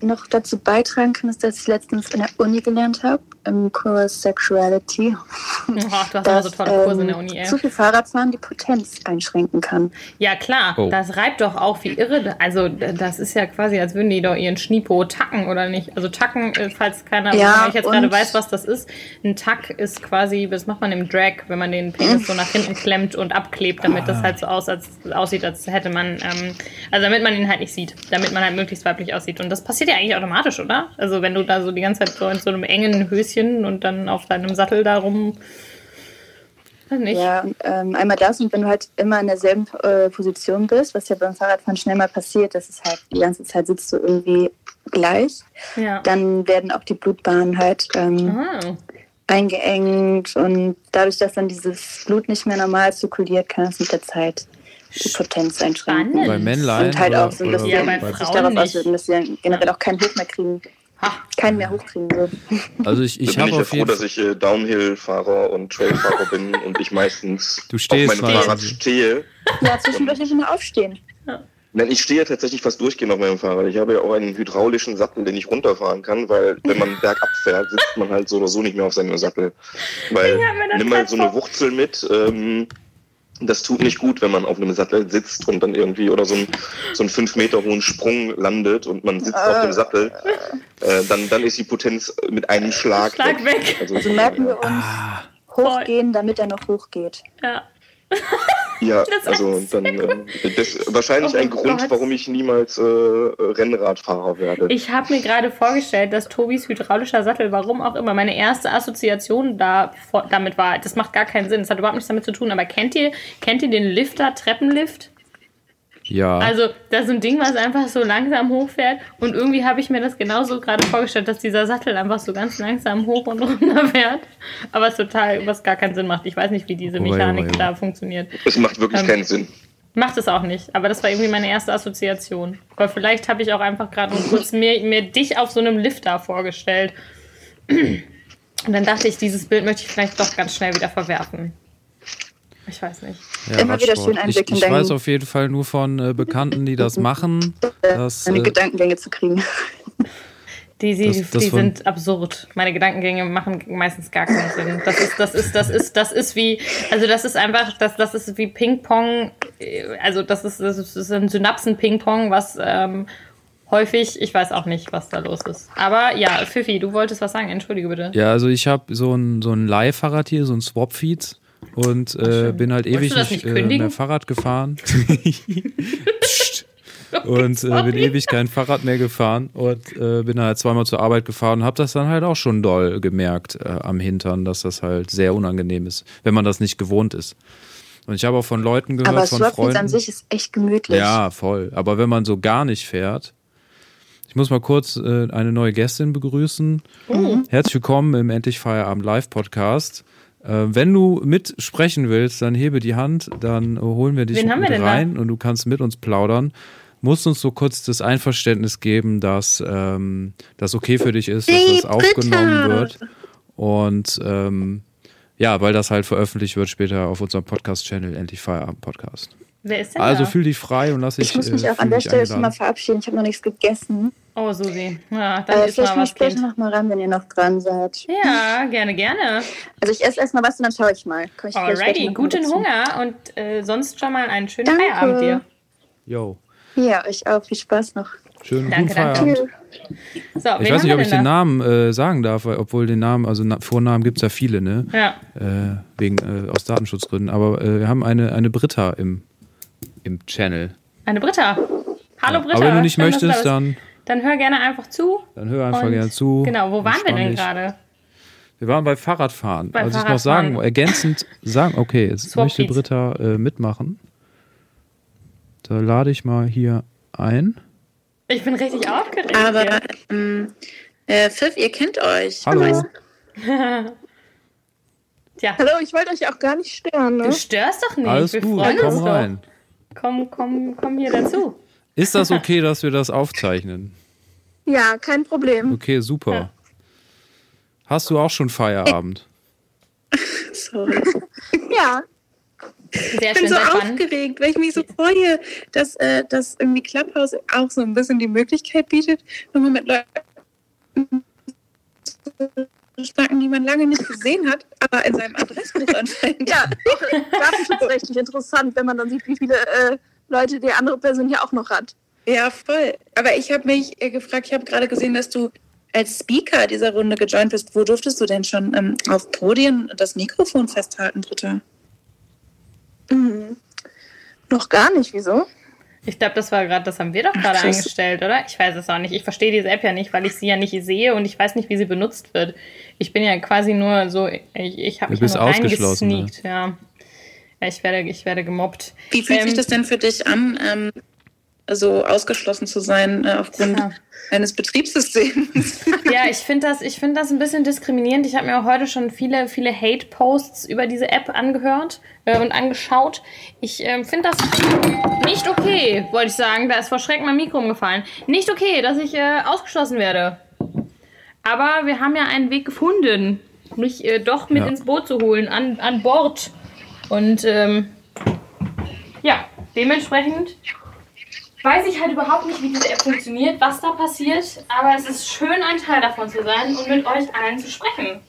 noch dazu beitragen kann, ist, dass ich letztens in der Uni gelernt habe, im Kurs Sexuality, Oh, du hast immer so tolle Kurse in der Uni, ey. zu viel Fahrradfahren die Potenz einschränken kann. Ja, klar, Oh. das reibt doch auch wie irre. Also, das ist ja quasi, als würden die doch ihren Schnipo tacken, oder nicht? Also, tacken, äh, falls keiner, Ja, jetzt gerade weiß, was das ist. Ein Tack ist quasi, das macht man im Drag, wenn man den Penis so nach hinten klemmt und abklebt, damit das halt so aus, als, aussieht, als hätte man, ähm, also damit man ihn halt nicht sieht, damit man halt möglichst weiblich aussieht. Und das passiert ja eigentlich automatisch, oder? Also, wenn du da so die ganze Zeit so in so einem engen Höschen und dann auf deinem Sattel da rum. Weiß nicht. Ja, und, ähm, einmal das und wenn du halt immer in derselben äh, Position bist, was ja beim Fahrradfahren schnell mal passiert, das ist halt die ganze Zeit sitzt du irgendwie gleich, Ja. dann werden auch die Blutbahnen halt ähm, Ah. eingeengt und dadurch, dass dann dieses Blut nicht mehr normal zirkuliert, kann es mit der Zeit die Potenz einschränken. Spannend. Bei Männlein Und halt oder, auch so ein oder bisschen Ja, bei sich darauf auswirken, dass sie generell auch keinen Hoch mehr kriegen. Keinen mehr hochkriegen würden. Also ich, ich bin habe ich ja froh, jeden dass ich äh, Downhill-Fahrer und Trailfahrer bin und ich meistens Du stehst auf meinem. Fahrrad stehe. Ja, zwischendurch nicht mal aufstehen. Nein, ich stehe ja tatsächlich fast durchgehend auf meinem Fahrrad. Ich habe ja auch einen hydraulischen Sattel, den ich runterfahren kann, weil wenn man bergab fährt, sitzt man halt so oder so nicht mehr auf seinem Sattel. Weil nimm mal so eine Wurzel mit. Ähm, das tut nicht gut, wenn man auf einem Sattel sitzt und dann irgendwie oder so, ein, so einen fünf Meter hohen Sprung landet und man sitzt auf dem Sattel. Äh, dann, dann ist die Potenz mit einem Schlag, Schlag weg. Also, Also merken wir uns, Ah, hochgehen, damit er noch hochgeht. Ja. Ja, Das also ist dann ähm, das wahrscheinlich Oh ein Gott. Grund, warum ich niemals äh, Rennradfahrer werde. Ich habe mir gerade vorgestellt, dass Tobis hydraulischer Sattel, warum auch immer, meine erste Assoziation da, damit war, das macht gar keinen Sinn, das hat überhaupt nichts damit zu tun, aber kennt ihr, kennt ihr den Lifter, Treppenlift? Ja. Also, das ist ein Ding, was einfach so langsam hochfährt und irgendwie habe ich mir das genauso gerade vorgestellt, dass dieser Sattel einfach so ganz langsam hoch und runter fährt, aber es total, was gar keinen Sinn macht. Ich weiß nicht, wie diese Oh, Mechanik oh, oh. da funktioniert. Es macht wirklich Ähm, keinen Sinn. Macht es auch nicht, aber das war irgendwie meine erste Assoziation. Aber vielleicht habe ich auch einfach gerade nur kurz mir, mir dich auf so einem Lifter vorgestellt. Und dann dachte ich, dieses Bild möchte ich vielleicht doch ganz schnell wieder verwerfen. Ich weiß nicht. Ja, Immer wieder schön Einblick ich, in ich weiß auf jeden Fall nur von äh, Bekannten, die das machen. Dass, Seine äh, Gedankengänge zu kriegen. Die, die, Das- das die sind absurd. Meine Gedankengänge machen meistens gar keinen Sinn. Das ist, das ist, das ist, das ist wie, also das ist einfach, das, das ist wie Ping-Pong. äh, Also das ist, das ist ein Synapsen-Ping-Pong, was ähm, häufig, ich weiß auch nicht, was da los ist. Aber ja, Fifi, du wolltest was sagen, entschuldige bitte. ja, also ich habe so ein, so ein Leihfahrrad hier, so ein Swap-Feed und äh, bin halt ewig nicht nicht äh, mehr Fahrrad gefahren. Psst. und äh, bin ewig kein Fahrrad mehr gefahren und äh, bin halt zweimal zur Arbeit gefahren und habe das dann halt auch schon doll gemerkt äh, am Hintern, dass das halt sehr unangenehm ist, wenn man das nicht gewohnt ist. Und ich habe auch von Leuten gehört, Aber von Swapfeeds Freunden. an sich ist echt gemütlich. Ja, voll. Aber wenn man so gar nicht fährt, ich muss mal kurz äh, eine neue Gästin begrüßen. Herzlich willkommen im Endlich Feierabend Live Podcast. Äh, wenn du mitsprechen willst, dann hebe die Hand, dann holen wir dich Wen mit rein und du kannst mit uns plaudern. Musst uns so kurz das Einverständnis geben, dass ähm, das okay für dich ist, dass das aufgenommen wird. Und ähm, ja, weil das halt veröffentlicht wird später auf unserem Podcast-Channel Endlich Feierabend Podcast. Wer ist denn Also da? fühl dich frei und lass dich. Ich muss mich äh, auch an der Stelle schon mal verabschieden. Ich habe noch nichts gegessen. Oh, Susi. Ja, dann Äh, ist vielleicht mal was später noch mal ran, wenn ihr noch dran seid. Ja, gerne, gerne. Also ich esse erstmal was und dann schaue ich mal. Komm ich Alrighty, guten. Hunger und äh, sonst schon mal einen schönen Danke. Feierabend dir. Yo, Ja, euch auch. Viel Spaß noch. schönen Danke, guten danke. Feierabend. So, Ich weiß nicht, ob ich den da? Namen äh, sagen darf, weil, obwohl den Namen, also Na Vornamen gibt es ja viele, ne? Ja, Äh, wegen, äh, aus Datenschutzgründen. Aber äh, wir haben eine, eine Britta im, im Channel. eine Britta. Hallo Britta. Aber wenn du nicht Schön, du möchtest, bist. dann, Dann hör gerne einfach zu. dann hör einfach gerne zu. Genau, wo waren wir denn gerade? Wir waren bei Fahrradfahren. Bei also ich noch sagen, Fahrradfahren. ergänzend sagen, okay, jetzt Swap möchte Feeds. Britta äh, mitmachen. Da lade ich mal hier ein. Ich bin richtig aufgeregt. Aber hier. ähm, äh, Pfiff, ihr kennt euch. Hallo. Tja, Hallo, ich wollte euch auch gar nicht stören, du ne? störst doch nicht. Alles wir gut, freuen komm uns rein. Doch. Komm, komm, komm hier dazu. Ist das okay, dass wir das aufzeichnen? Ja, kein Problem. Okay, super. Ja. Hast du auch schon Feierabend? Sorry. Ja, Sehr ich bin schön, so aufgeregt, weil ich mich so freue, dass, äh, dass irgendwie Clubhouse auch so ein bisschen die Möglichkeit bietet, nochmal mit Leuten Datenschlacken, die man lange nicht gesehen hat, aber in seinem Adressbuch anfängt. Ja, auch datenschutzrechtlich interessant, wenn man dann sieht, wie viele äh, Leute die andere Person hier auch noch hat. Ja, voll. Aber ich habe mich äh, gefragt, ich habe gerade gesehen, dass du als Speaker dieser Runde gejoint bist. Wo durftest du denn schon ähm, auf Podien das Mikrofon festhalten, Dritter? Mhm. Noch gar nicht, wieso? Ich glaube, das war gerade, das haben wir doch gerade eingestellt, oder? Ich weiß es auch nicht. Ich verstehe diese App ja nicht, weil ich sie ja nicht sehe und ich weiß nicht, wie sie benutzt wird. Ich bin ja quasi nur so, ich, ich habe mich nur ausgeschlossen, ne? reingesneakt, ja. ja. Ich werde, ich werde gemobbt. Wie fühlt Ähm, sich das denn für dich an, ähm, so ausgeschlossen zu sein äh, aufgrund Ja. eines Betriebssystems? Ja, ich finde das, ich find das ein bisschen diskriminierend. Ich habe mir auch heute schon viele, viele Hate-Posts über diese App angehört äh, und angeschaut. Ich ähm, finde das nicht okay, wollte ich sagen. Da ist vor Schreck mein Mikro umgefallen. Nicht okay, dass ich äh, ausgeschlossen werde. Aber wir haben ja einen Weg gefunden, mich äh, doch mit Ja. ins Boot zu holen, an, an Bord. Und ähm, ja, dementsprechend weiß ich halt überhaupt nicht, wie diese App funktioniert, was da passiert, aber es ist schön, ein Teil davon zu sein und mit euch allen zu sprechen.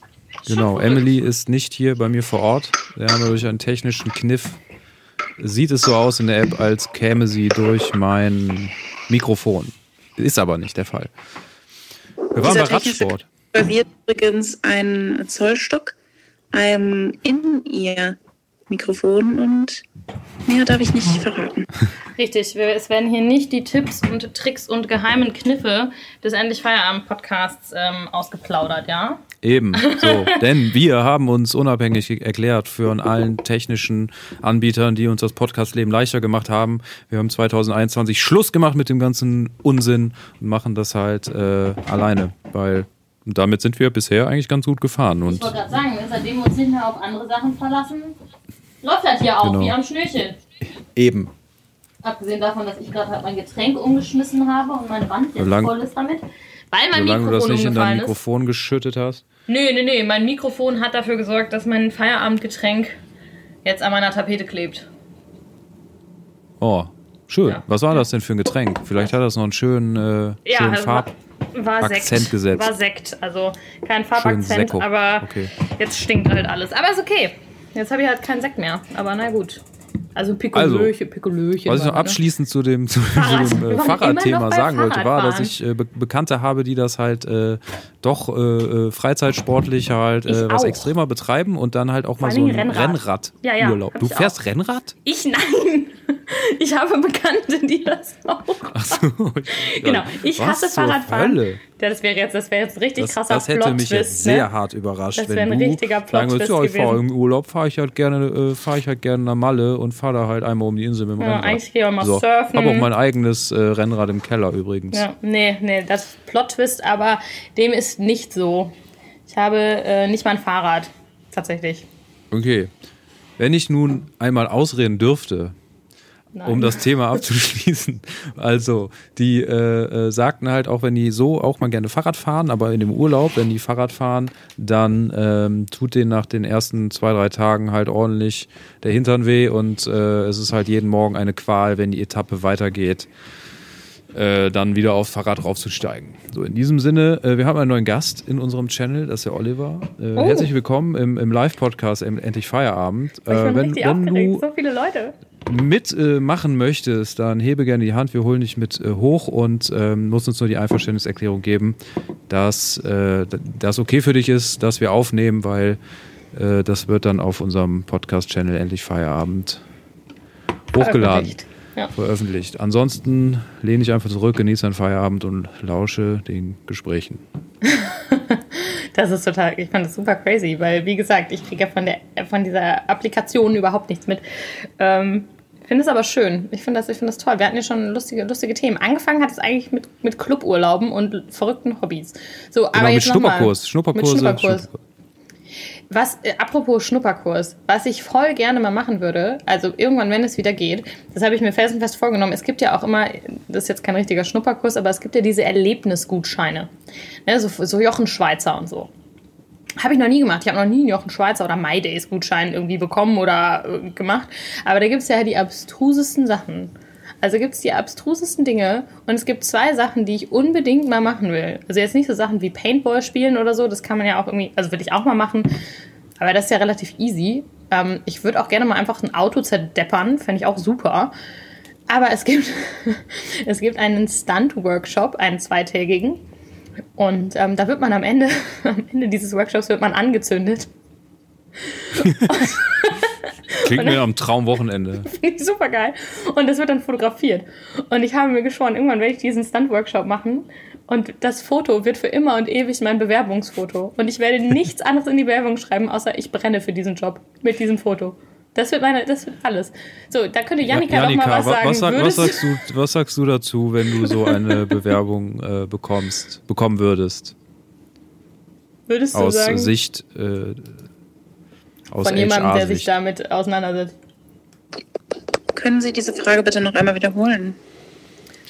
Genau, Emily ist nicht hier bei mir vor Ort. Wir haben durch einen technischen Kniff. Sieht es so aus in der App, als käme sie durch mein Mikrofon. Ist aber nicht der Fall. Wir waren Dieser bei Radsport. basiert übrigens ein Zollstock ähm, in ihr Mikrofon und mehr darf ich nicht verraten. Richtig, es werden hier nicht die Tipps und Tricks und geheimen Kniffe des Endlich Feierabend-Podcasts ähm, ausgeplaudert, ja? Eben, so. Denn wir haben uns unabhängig erklärt für allen technischen Anbietern, die uns das Podcastleben leichter gemacht haben. Wir haben 2021 Schluss gemacht mit dem ganzen Unsinn und machen das halt äh, alleine, weil damit sind wir bisher eigentlich ganz gut gefahren. Ich Und wollte gerade sagen, seitdem wir uns nicht mehr auf andere Sachen verlassen, läuft das hier auch Genau. wie am Schnürchen. eben. Abgesehen davon, dass ich gerade halt mein Getränk umgeschmissen habe und meine Wand jetzt Solang- voll ist damit. Weil mein Solange du das Mikrofon nicht in dein umgefallen ist. Mikrofon geschüttet hast. Nö, nö, nö. Mein Mikrofon hat dafür gesorgt, dass mein Feierabendgetränk jetzt an meiner Tapete klebt. Oh, schön. Ja. Was war das denn für ein Getränk? Vielleicht hat das noch einen schönen, äh, Ja, schönen also Farb. war Akzent Sekt. gesetzt. War Sekt. Also kein Farbakzent, aber Okay. jetzt stinkt halt alles. Aber ist okay. Jetzt habe ich halt keinen Sekt mehr. Aber na gut. Also Pikolöchen, Pikolöchen. Was ich noch ne? abschließend zu dem, zu, Fahrrad. dem äh, Fahrradthema sagen wollte, war, dass ich äh, Be Bekannte habe, die das halt äh, doch äh, äh, freizeitsportlich halt äh, was auch. extremer betreiben und dann halt auch mal Vor so allen einen Dingen Rennrad. Ja, ja, du fährst auch. Rennrad? Ich nein. Ich habe Bekannte, die das auch. Achso. Genau. Ich hasse Fahrradfahren. Hölle? Ja, das wäre jetzt, das wäre jetzt ein richtig Das, krasser das hätte mich jetzt Plot-Twist, sehr ne? hart überrascht, Das wenn wäre ein du richtiger sagen würdest, ja, ich fahre im Urlaub, fahre ich halt gerne, äh, fahre ich halt gerne nach Malle und fahre da halt einmal um die Insel mit dem Ja, Rennrad. eigentlich gehe ich auch mal so. surfen. Habe auch mein eigenes äh, Rennrad im Keller übrigens. Ja, nee, nee, das ist Plot-Twist, aber dem ist nicht so. Ich habe äh, nicht mal ein Fahrrad, tatsächlich. Okay. Wenn ich nun einmal ausreden dürfte, Nein. um das Thema abzuschließen. Also, die äh, äh, sagten halt, auch wenn die so auch mal gerne Fahrrad fahren, aber in dem Urlaub, wenn die Fahrrad fahren, dann ähm, tut denen nach den ersten zwei, drei Tagen halt ordentlich der Hintern weh und äh, es ist halt jeden Morgen eine Qual, wenn die Etappe weitergeht, äh, dann wieder aufs Fahrrad raufzusteigen. So, in diesem Sinne, äh, wir haben einen neuen Gast in unserem Channel, das ist der Oliver. Oh. Herzlich willkommen im, im Live-Podcast Endlich Feierabend. ich bin wenn richtig wenn aufgeregt. du So viele Leute. Mitmachen äh, möchtest, dann hebe gerne die Hand, wir holen dich mit äh, hoch und ähm, musst uns nur die Einverständniserklärung geben, dass äh, das okay für dich ist, dass wir aufnehmen, weil äh, das wird dann auf unserem Podcast-Channel endlich Feierabend hochgeladen, Veröffentlicht. Ja. veröffentlicht. Ansonsten lehne ich einfach zurück, genieße deinen Feierabend und lausche den Gesprächen. Das ist total, ich fand das super crazy, weil wie gesagt, ich kriege ja von, der, von dieser Applikation überhaupt nichts mit. Ähm, finde es aber schön. Ich finde das, ich finde das toll. Wir hatten ja schon lustige, lustige Themen. Angefangen hat es eigentlich mit, mit Cluburlauben und verrückten Hobbys. So, aber Genau, mit jetzt. Schnupperkurs, Schnupperkurse. Mit Schnupperkurs. Schnupper- Was, äh, apropos Schnupperkurs, was ich voll gerne mal machen würde, also irgendwann, wenn es wieder geht, das habe ich mir felsenfest vorgenommen. Es gibt ja auch immer, das ist jetzt kein richtiger Schnupperkurs, aber es gibt ja diese Erlebnisgutscheine. Ne, so, so Jochen Schweizer und so. Habe ich noch nie gemacht. Ich habe noch nie einen Jochen Schweizer oder MyDays-Gutschein irgendwie bekommen oder äh, gemacht. Aber da gibt es ja die abstrusesten Sachen. Also gibt es die abstrusesten Dinge und es gibt zwei Sachen, die ich unbedingt mal machen will. Also jetzt nicht so Sachen wie Paintball spielen oder so, das kann man ja auch irgendwie, also würde ich auch mal machen, aber das ist ja relativ easy. Ähm, ich würde auch gerne mal einfach ein Auto zerdeppern, fände ich auch super. Aber es gibt, es gibt einen Stunt-Workshop, einen zweitägigen. Und ähm, da wird man am Ende, am Ende dieses Workshops wird man angezündet. Klingt mir am Traumwochenende. Super geil. Und das wird dann fotografiert. Und ich habe mir geschworen, irgendwann werde ich diesen Stunt-Workshop machen. Und das Foto wird für immer und ewig mein Bewerbungsfoto. Und ich werde nichts anderes in die Bewerbung schreiben, außer ich brenne für diesen Job mit diesem Foto. Das wird meine, das wird alles. So, da könnte Janika, ja, Janika noch mal was sagen. Was, was, sagst du, was sagst du dazu, wenn du so eine Bewerbung äh, bekommst, bekommen würdest? Würdest du aus sagen? Sicht äh, aus von jemandem, der sich damit auseinandersetzt. Können Sie diese Frage bitte noch einmal wiederholen?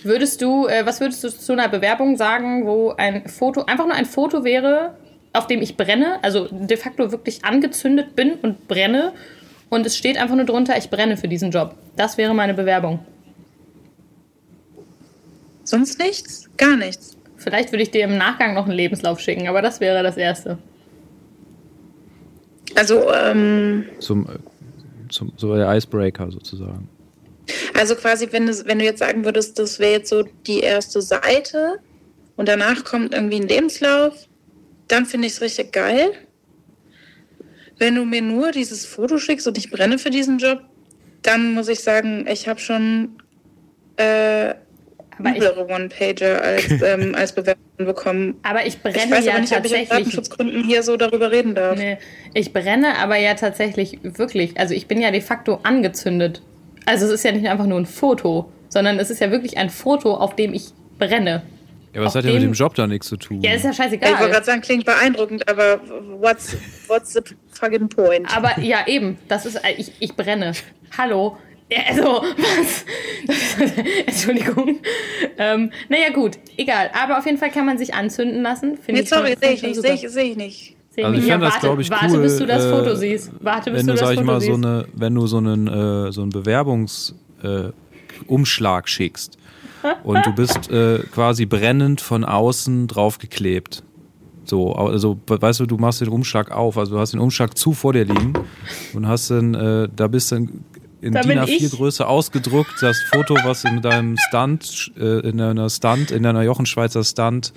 Würdest du, äh, was würdest du zu einer Bewerbung sagen, wo ein Foto, einfach nur ein Foto wäre, auf dem ich brenne, also de facto wirklich angezündet bin und brenne und es steht einfach nur drunter, ich brenne für diesen Job. Das wäre meine Bewerbung. Sonst nichts? Gar nichts. Vielleicht würde ich dir im Nachgang noch einen Lebenslauf schicken, aber das wäre das Erste. Also, ähm. Zum, zum, so der Icebreaker sozusagen. Also quasi, wenn du, wenn du jetzt sagen würdest, das wäre jetzt so die erste Seite und danach kommt irgendwie ein Lebenslauf, dann finde ich es richtig geil. Wenn du mir nur dieses Foto schickst und ich brenne für diesen Job, dann muss ich sagen, ich habe schon äh, üblere One-Pager als, ähm, als Bewerbung bekommen. Aber ich brenne ich weiß ja aber nicht, tatsächlich. ob ich aus Datenschutzgründen hier so darüber reden darf. Nee, ich brenne aber ja tatsächlich wirklich. Also ich bin ja de facto angezündet. Also es ist ja nicht einfach nur ein Foto, sondern es ist ja wirklich ein Foto, auf dem ich brenne. Ja, was hat ja mit dem- Job da nichts zu tun? Ja, ist ja Ich wollte scheißegal. gerade sagen, klingt beeindruckend, aber what's, what's the fucking point? Aber ja, eben, das ist, ich, ich brenne. Hallo. Ja, also, was? Entschuldigung. Ähm, naja, gut, egal. Aber auf jeden Fall kann man sich anzünden lassen. Finde Nee, ich sorry, sehe ich nicht, sehe ich, sehe ich nicht. Sehe Also ich nicht. fände das, warte, glaube ich, warte, cool. bis du das äh, Foto siehst. Warte, bis wenn du, du, das sag ich Foto mal, siehst. so, eine, wenn du so einen, äh, so einen Bewerbungsumschlag äh, schickst und du bist äh, quasi brennend von außen draufgeklebt. So, also weißt du, du machst den Umschlag auf, also du hast den Umschlag zu vor dir liegen und hast dann, äh, da bist dann in Da DIN bin A4 ich. Größe ausgedruckt, das Foto, was in deinem Stunt, äh, in deiner Stunt, in deiner Jochen Schweizer Stunt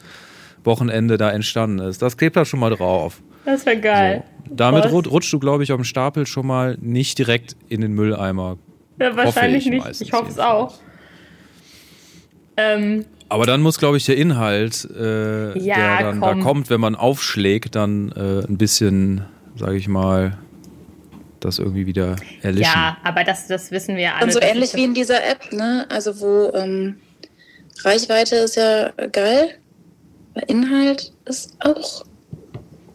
Wochenende da entstanden ist. Das klebt da schon mal drauf. Das wäre geil. So. Damit Was? rut- rutschst du, glaube ich, auf dem Stapel schon mal nicht direkt in den Mülleimer. Ja, wahrscheinlich ich nicht. Ich hoffe es auch. Ähm, Aber dann muss, glaube ich, der Inhalt, äh, Ja, der dann komm. da kommt, wenn man aufschlägt, dann äh, ein bisschen, sage ich mal, das irgendwie wieder erlischen. ja, aber das, das wissen wir alle. Und so ähnlich wie in dieser App, ne? Also wo ähm, Reichweite ist ja geil, aber Inhalt ist auch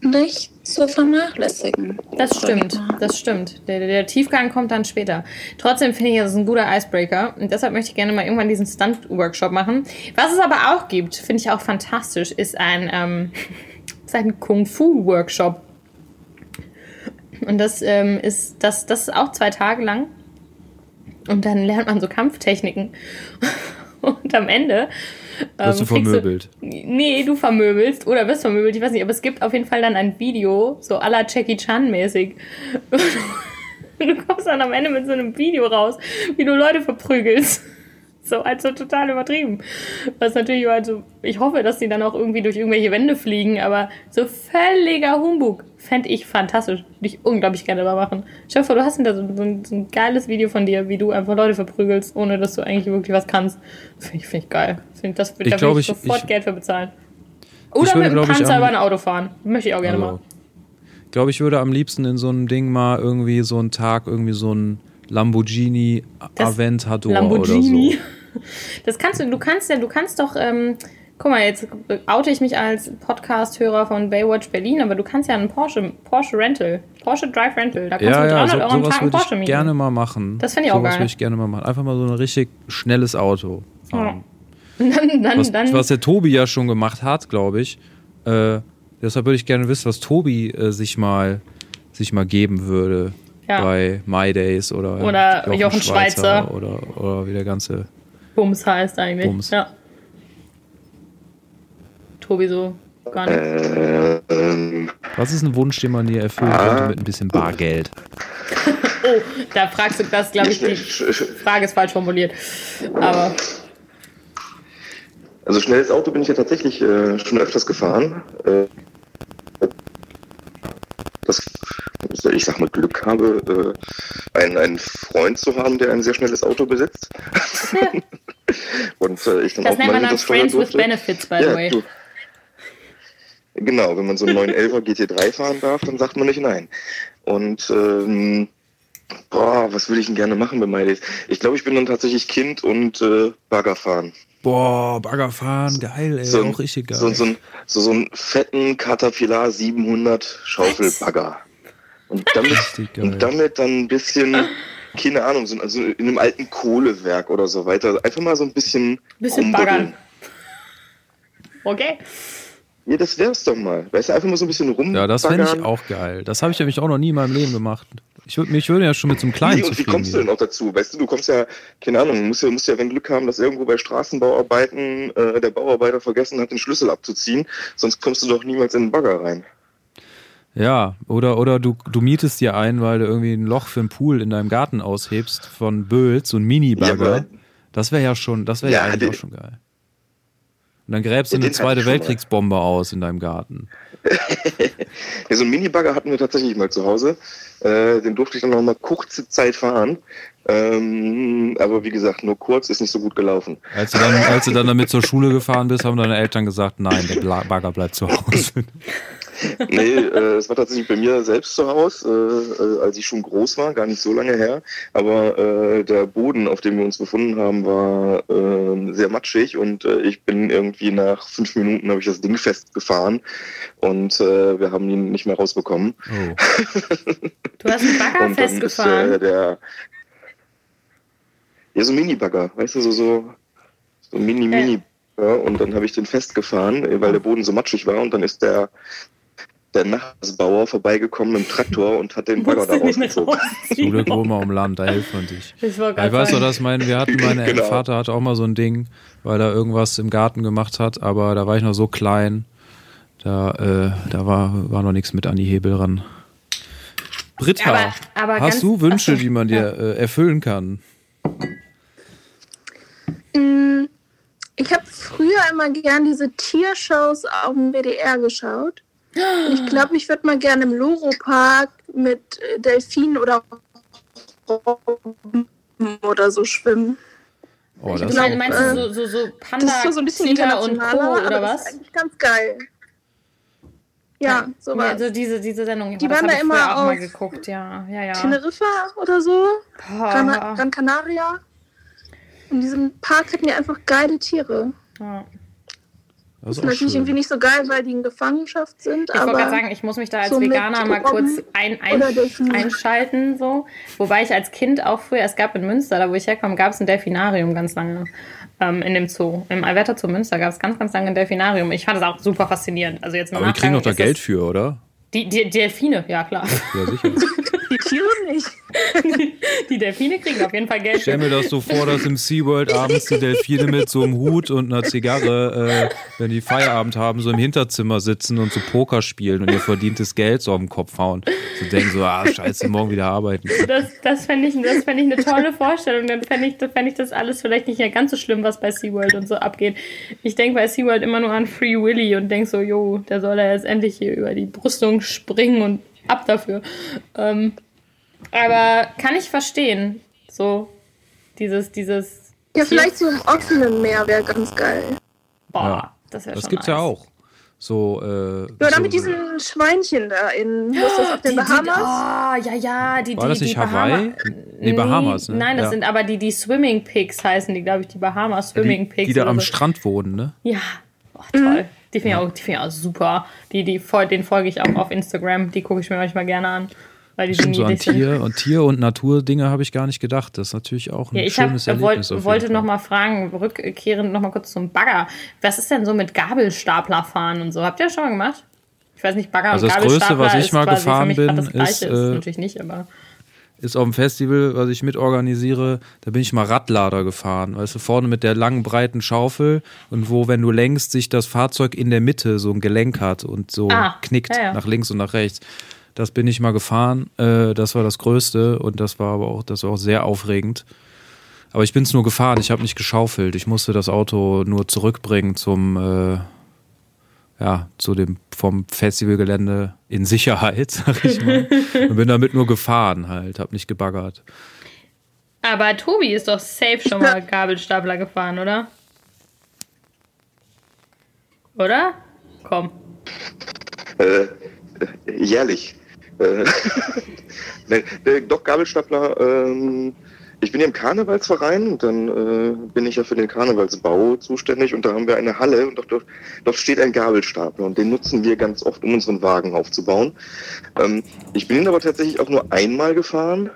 nicht zu vernachlässigen. Das stimmt, das stimmt. Der, der, der Tiefgang kommt dann später. Trotzdem finde ich, das ist ein guter Icebreaker. Und deshalb möchte ich gerne mal irgendwann diesen Stunt-Workshop machen. Was es aber auch gibt, finde ich auch fantastisch, ist ein, ähm, ist ein Kung-Fu-Workshop. Und das ähm, ist, das, das ist auch zwei Tage lang. Und dann lernt man so Kampftechniken. Und am Ende. Wirst du ähm, kriegst vermöbelt. Nee, du vermöbelst oder wirst vermöbelt, ich weiß nicht, aber es gibt auf jeden Fall dann ein Video, so à la Jackie Chan mäßig. Du kommst dann am Ende mit so einem Video raus, wie du Leute verprügelst. So, also total übertrieben. Was natürlich halt so, ich hoffe, dass die dann auch irgendwie durch irgendwelche Wände fliegen, aber so völliger Humbug fände ich fantastisch. Würde ich unglaublich gerne mal machen. Dir vor, du hast hinter so, so, ein- so ein geiles Video von dir, wie du einfach Leute verprügelst, ohne dass du eigentlich wirklich was kannst. Finde ich, find ich geil. Find, das, Ich da glaub, würde ich ich- sofort ich- Geld für bezahlen. Oder würde, mit ich, Panzer über ein Auto fahren. Möchte ich auch gerne Also, mal. ich glaube, ich würde am liebsten in so einem Ding mal irgendwie so einen Tag irgendwie so ein Lamborghini Das Aventador Lamborghini. oder so. Das kannst du, du kannst ja, du kannst doch, ähm, guck mal, jetzt oute ich mich als Podcast-Hörer von Baywatch Berlin, aber du kannst ja einen Porsche, Porsche Rental, Porsche Drive Rental, da kannst Ja, du mit ja, 300 so, Euro am Tag einen würde Porsche ich mieten. gerne mal machen. Das fänd ich auch sowas geil. würde ich gerne mal machen. Einfach mal so ein richtig schnelles Auto fahren. Und dann, dann, Was, dann, was der Tobi ja schon gemacht hat, glaube ich. Äh, deshalb würde ich gerne wissen, was Tobi äh, sich mal sich mal geben würde Ja. bei My Days oder Oder Jochen Schweizer. oder oder wie der ganze Bums heißt eigentlich. Bums. Ja. Tobi so gar nicht. Äh, ähm, Was ist ein Wunsch, den man dir erfüllen Ah. könnte mit ein bisschen Bargeld? Oh, da fragst du das, glaube ich, die Frage ist falsch formuliert. Aber Also schnelles Auto bin ich ja tatsächlich äh, schon öfters gefahren. Äh, dass ich sag mal Glück habe, äh, einen, einen Freund zu haben, der ein sehr schnelles Auto besitzt. Und äh, ich dann das auch nennt mal man dann das Friends with. Benefits, by the Ja, way. du. Genau, wenn man so einen 911er GT3 fahren darf, dann sagt man nicht nein. Und ähm, boah, was will ich denn gerne machen bei MyDays? Ich glaube, ich bin dann tatsächlich Kind und äh, Bagger fahren. Boah, Bagger fahren, geil, ey, So ein- auch richtig geil. So, so, ein, so, so einen fetten Caterpillar 700 Schaufelbagger. Und damit, Richtig geil. und damit dann ein bisschen, keine Ahnung, so, also in einem alten Kohlewerk oder so weiter. Einfach mal so ein bisschen. Bisschen rumbuddeln. baggern. Okay. Ja, das wär's doch mal. Weißt du, einfach mal so ein bisschen rum. ja, das fände ich auch geil. Das habe ich nämlich auch noch nie in meinem Leben gemacht. Ich würd, mich würde ja schon mit so einem kleinen Nee, und wie kommst du denn auch dazu? Weißt du, du kommst ja, keine Ahnung, du musst ja, musst ja wenn Glück haben, dass irgendwo bei Straßenbauarbeiten äh, der Bauarbeiter vergessen hat, den Schlüssel abzuziehen. Sonst kommst du doch niemals in den Bagger rein. Ja, oder, oder du, du mietest dir ein, weil du irgendwie ein Loch für einen Pool in deinem Garten aushebst von Böhl, so ein Ja, Mini-Bagger. aber- das wäre ja schon, das wäre ja, Ja, eigentlich auch schon geil. Und dann gräbst du Ja, eine zweite. Weltkriegsbombe aus in deinem Garten. Ja, so einen Minibagger hatten wir tatsächlich mal zu Hause. Äh, den durfte ich dann noch mal kurze Zeit fahren. Ähm, aber wie gesagt, nur kurz ist nicht so gut gelaufen. Als du, dann, als du dann damit zur Schule gefahren bist, haben deine Eltern gesagt, nein, der Bagger bleibt zu Hause. Nee, äh, es war tatsächlich bei mir selbst zu Hause, äh, äh, als ich schon groß war, gar nicht so lange her. Aber äh, der Boden, auf dem wir uns befunden haben, war äh, sehr matschig und äh, ich bin irgendwie nach fünf Minuten habe ich das Ding festgefahren und äh, wir haben ihn nicht mehr rausbekommen. Oh. Du hast einen Bagger Und dann ist festgefahren. der ja so ein Mini-Bagger, weißt du, so so, so ein Mini Mini ja, und dann habe ich den festgefahren, weil der Boden so matschig war und dann ist der der Nachbarsbauer vorbeigekommen mit dem Traktor und hat den Bagger da rausgezogen. Zum Glück wohnen wir am Land, da hilft man dich. Ich, Ja, ich weiß noch, sagen. dass mein, wir hatten, mein Genau. Vater hatte auch mal so ein Ding, weil er irgendwas im Garten gemacht hat, aber da war ich noch so klein, da, äh, da war, war noch nichts mit an die Hebel ran. Britta, Aber- aber ganz- hast du Wünsche, ach so, die man dir äh, erfüllen kann? Mm, Ich habe früher immer gern diese Tiershows auf dem WDR geschaut. Ich glaube, ich würde mal gerne im Loro-Park mit äh, Delfinen oder Robben oder so schwimmen. Oh, Ich das glaub, Meinst, äh, du so, so, so Panda, Das ist so, so ein bisschen Tiger und Co. aber oder das was? ist eigentlich ganz geil. Ja, sowas. Also diese, diese Sendung, Die das waren da immer auch mal geguckt, ja. ja, ja. Teneriffa oder so, Gran. Gran Canaria. In diesem Park hatten die einfach geile Tiere. Ja. Das ist auch Vielleicht nicht irgendwie nicht so geil, weil die in Gefangenschaft sind, Ich wollte gerade sagen, ich muss mich da als so Veganer mal kurz ein, ein, einschalten. So. Wobei ich als Kind auch früher, es gab in Münster, da wo ich herkomme, gab es ein Delfinarium ganz lange. Ähm, in dem Zoo. Im Alberta Zoo Münster gab es ganz, ganz lange ein Delfinarium. Ich fand das auch super faszinierend. Also jetzt Aber die kriegen doch da ist Geld für, oder? Die, die Delfine, ja klar. Ja, sicher. die Tiere nicht. Die Delfine kriegen auf jeden Fall Geld. Stell mir das so vor, dass im SeaWorld abends die Delfine mit so einem Hut und einer Zigarre, äh, wenn die Feierabend haben, so im Hinterzimmer sitzen und so Poker spielen und ihr verdientes Geld so auf den Kopf hauen. So denken so, ah, scheiße, morgen wieder arbeiten. Das, das fände ich, das fänd ich eine tolle Vorstellung. Dann fände ich, fänd ich das alles vielleicht nicht mehr ganz so schlimm, was bei SeaWorld und so abgeht. Ich denke bei SeaWorld immer nur an Free Willy und denke so, jo, der soll ja jetzt endlich hier über die Brüstung springen und ab dafür. Ähm, aber kann ich verstehen. So, dieses, dieses. Ja, vielleicht so im offenen Meer wäre ganz geil. Boah, Ja. das wäre Das schon gibt's nice. ja auch. So, äh, Ja, so, mit diesen Schweinchen da in, wo ist das, auf den Die, die, Bahamas? oh, ja, ja, die, War die, das die nicht Hawaii? Bahama- Nee, Bahamas, ne? Nein, das Ja. sind aber die, die Swimming Pigs heißen die, glaube ich, die Bahamas Swimming die, Pigs. die da oder am so. Strand wohnen, ne? Ja, oh, toll. Die finde ich, auch- die find ich auch super. Die, die, den folge ich auch auf Instagram. Die gucke ich mir manchmal gerne an. Weil die Stimmt, so an. Tier und Tier- und Naturdinge habe ich gar nicht gedacht. Das ist natürlich auch ein Ja, ich hab, schönes wollt, Erlebnis. jeden wollte Fall. noch mal fragen, rückkehrend noch mal kurz zum Bagger. Was ist denn so mit Gabelstaplerfahren und so? Habt ihr das schon mal gemacht? Ich weiß nicht, Bagger Also und das Größte, Gabelstapler was ich ist mal gefahren bin, das Gleiche. ist, ist äh, natürlich nicht, aber ist auf dem Festival, was ich mitorganisiere, da bin ich mal Radlader gefahren. Weißt du, vorne mit der langen, breiten Schaufel und wo, wenn du lenkst, sich das Fahrzeug in der Mitte so ein Gelenk hat und so Ah, knickt ja, ja. nach links und nach rechts. Das bin ich mal gefahren. Äh, das war das Größte und das war aber auch, das war auch sehr aufregend. Aber ich bin es nur gefahren, ich habe nicht geschaufelt. Ich musste das Auto nur zurückbringen zum, äh, ja, zu dem vom Festivalgelände in Sicherheit, sag ich mal. und bin damit nur gefahren halt, habe nicht gebaggert. Aber Tobi ist doch safe schon mal Gabelstapler gefahren, oder? Oder? Komm. Äh, äh, jährlich. Äh, ne, äh, doch, Gabelstapler, ähm, ich bin hier im Karnevalsverein und dann äh, bin ich ja für den Karnevalsbau zuständig und da haben wir eine Halle und dort, dort, dort steht ein Gabelstapler und den nutzen wir ganz oft, um unseren Wagen aufzubauen. Ähm, ich bin ihn aber tatsächlich auch nur einmal gefahren.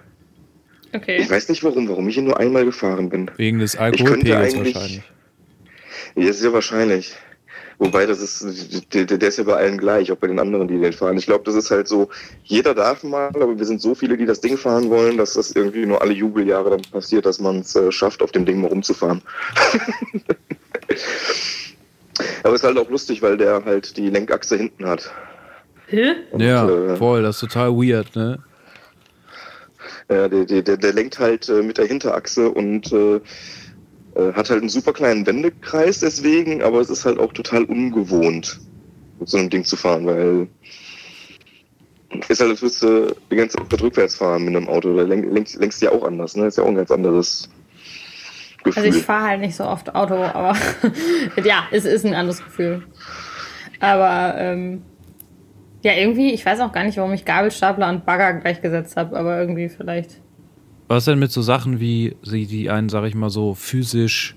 Ich Okay. weiß nicht warum, warum ich ihn nur einmal gefahren bin. Wegen des Ich könnte Alkoholpegels wahrscheinlich. Ja, sehr wahrscheinlich. Wobei, das ist, der, der ist ja bei allen gleich, auch bei den anderen, die den fahren. Ich glaube, das ist halt so, jeder darf mal, aber wir sind so viele, die das Ding fahren wollen, dass das irgendwie nur alle Jubeljahre dann passiert, dass man es äh, schafft, auf dem Ding mal rumzufahren. aber es ist halt auch lustig, weil der halt die Lenkachse hinten hat. Hä? Und, Ja, äh, voll, das ist total weird, ne? Ja, der, der, der, der lenkt halt äh, mit der Hinterachse und äh, äh, hat halt einen super kleinen Wendekreis deswegen, aber es ist halt auch total ungewohnt, mit so einem Ding zu fahren, weil ist halt, als würdest du die ganze Zeit rückwärts fahren mit einem Auto. Da lenk, lenkst, lenkst du ja auch anders, ne? Ist ja auch ein ganz anderes Gefühl. Also ich fahre halt nicht so oft Auto, aber ja, es ist ein anderes Gefühl. Aber ähm, ja, irgendwie, ich weiß auch gar nicht, warum ich Gabelstapler und Bagger gleichgesetzt habe, aber irgendwie vielleicht. Was denn mit so Sachen wie sie, die einen, sag ich mal, so physisch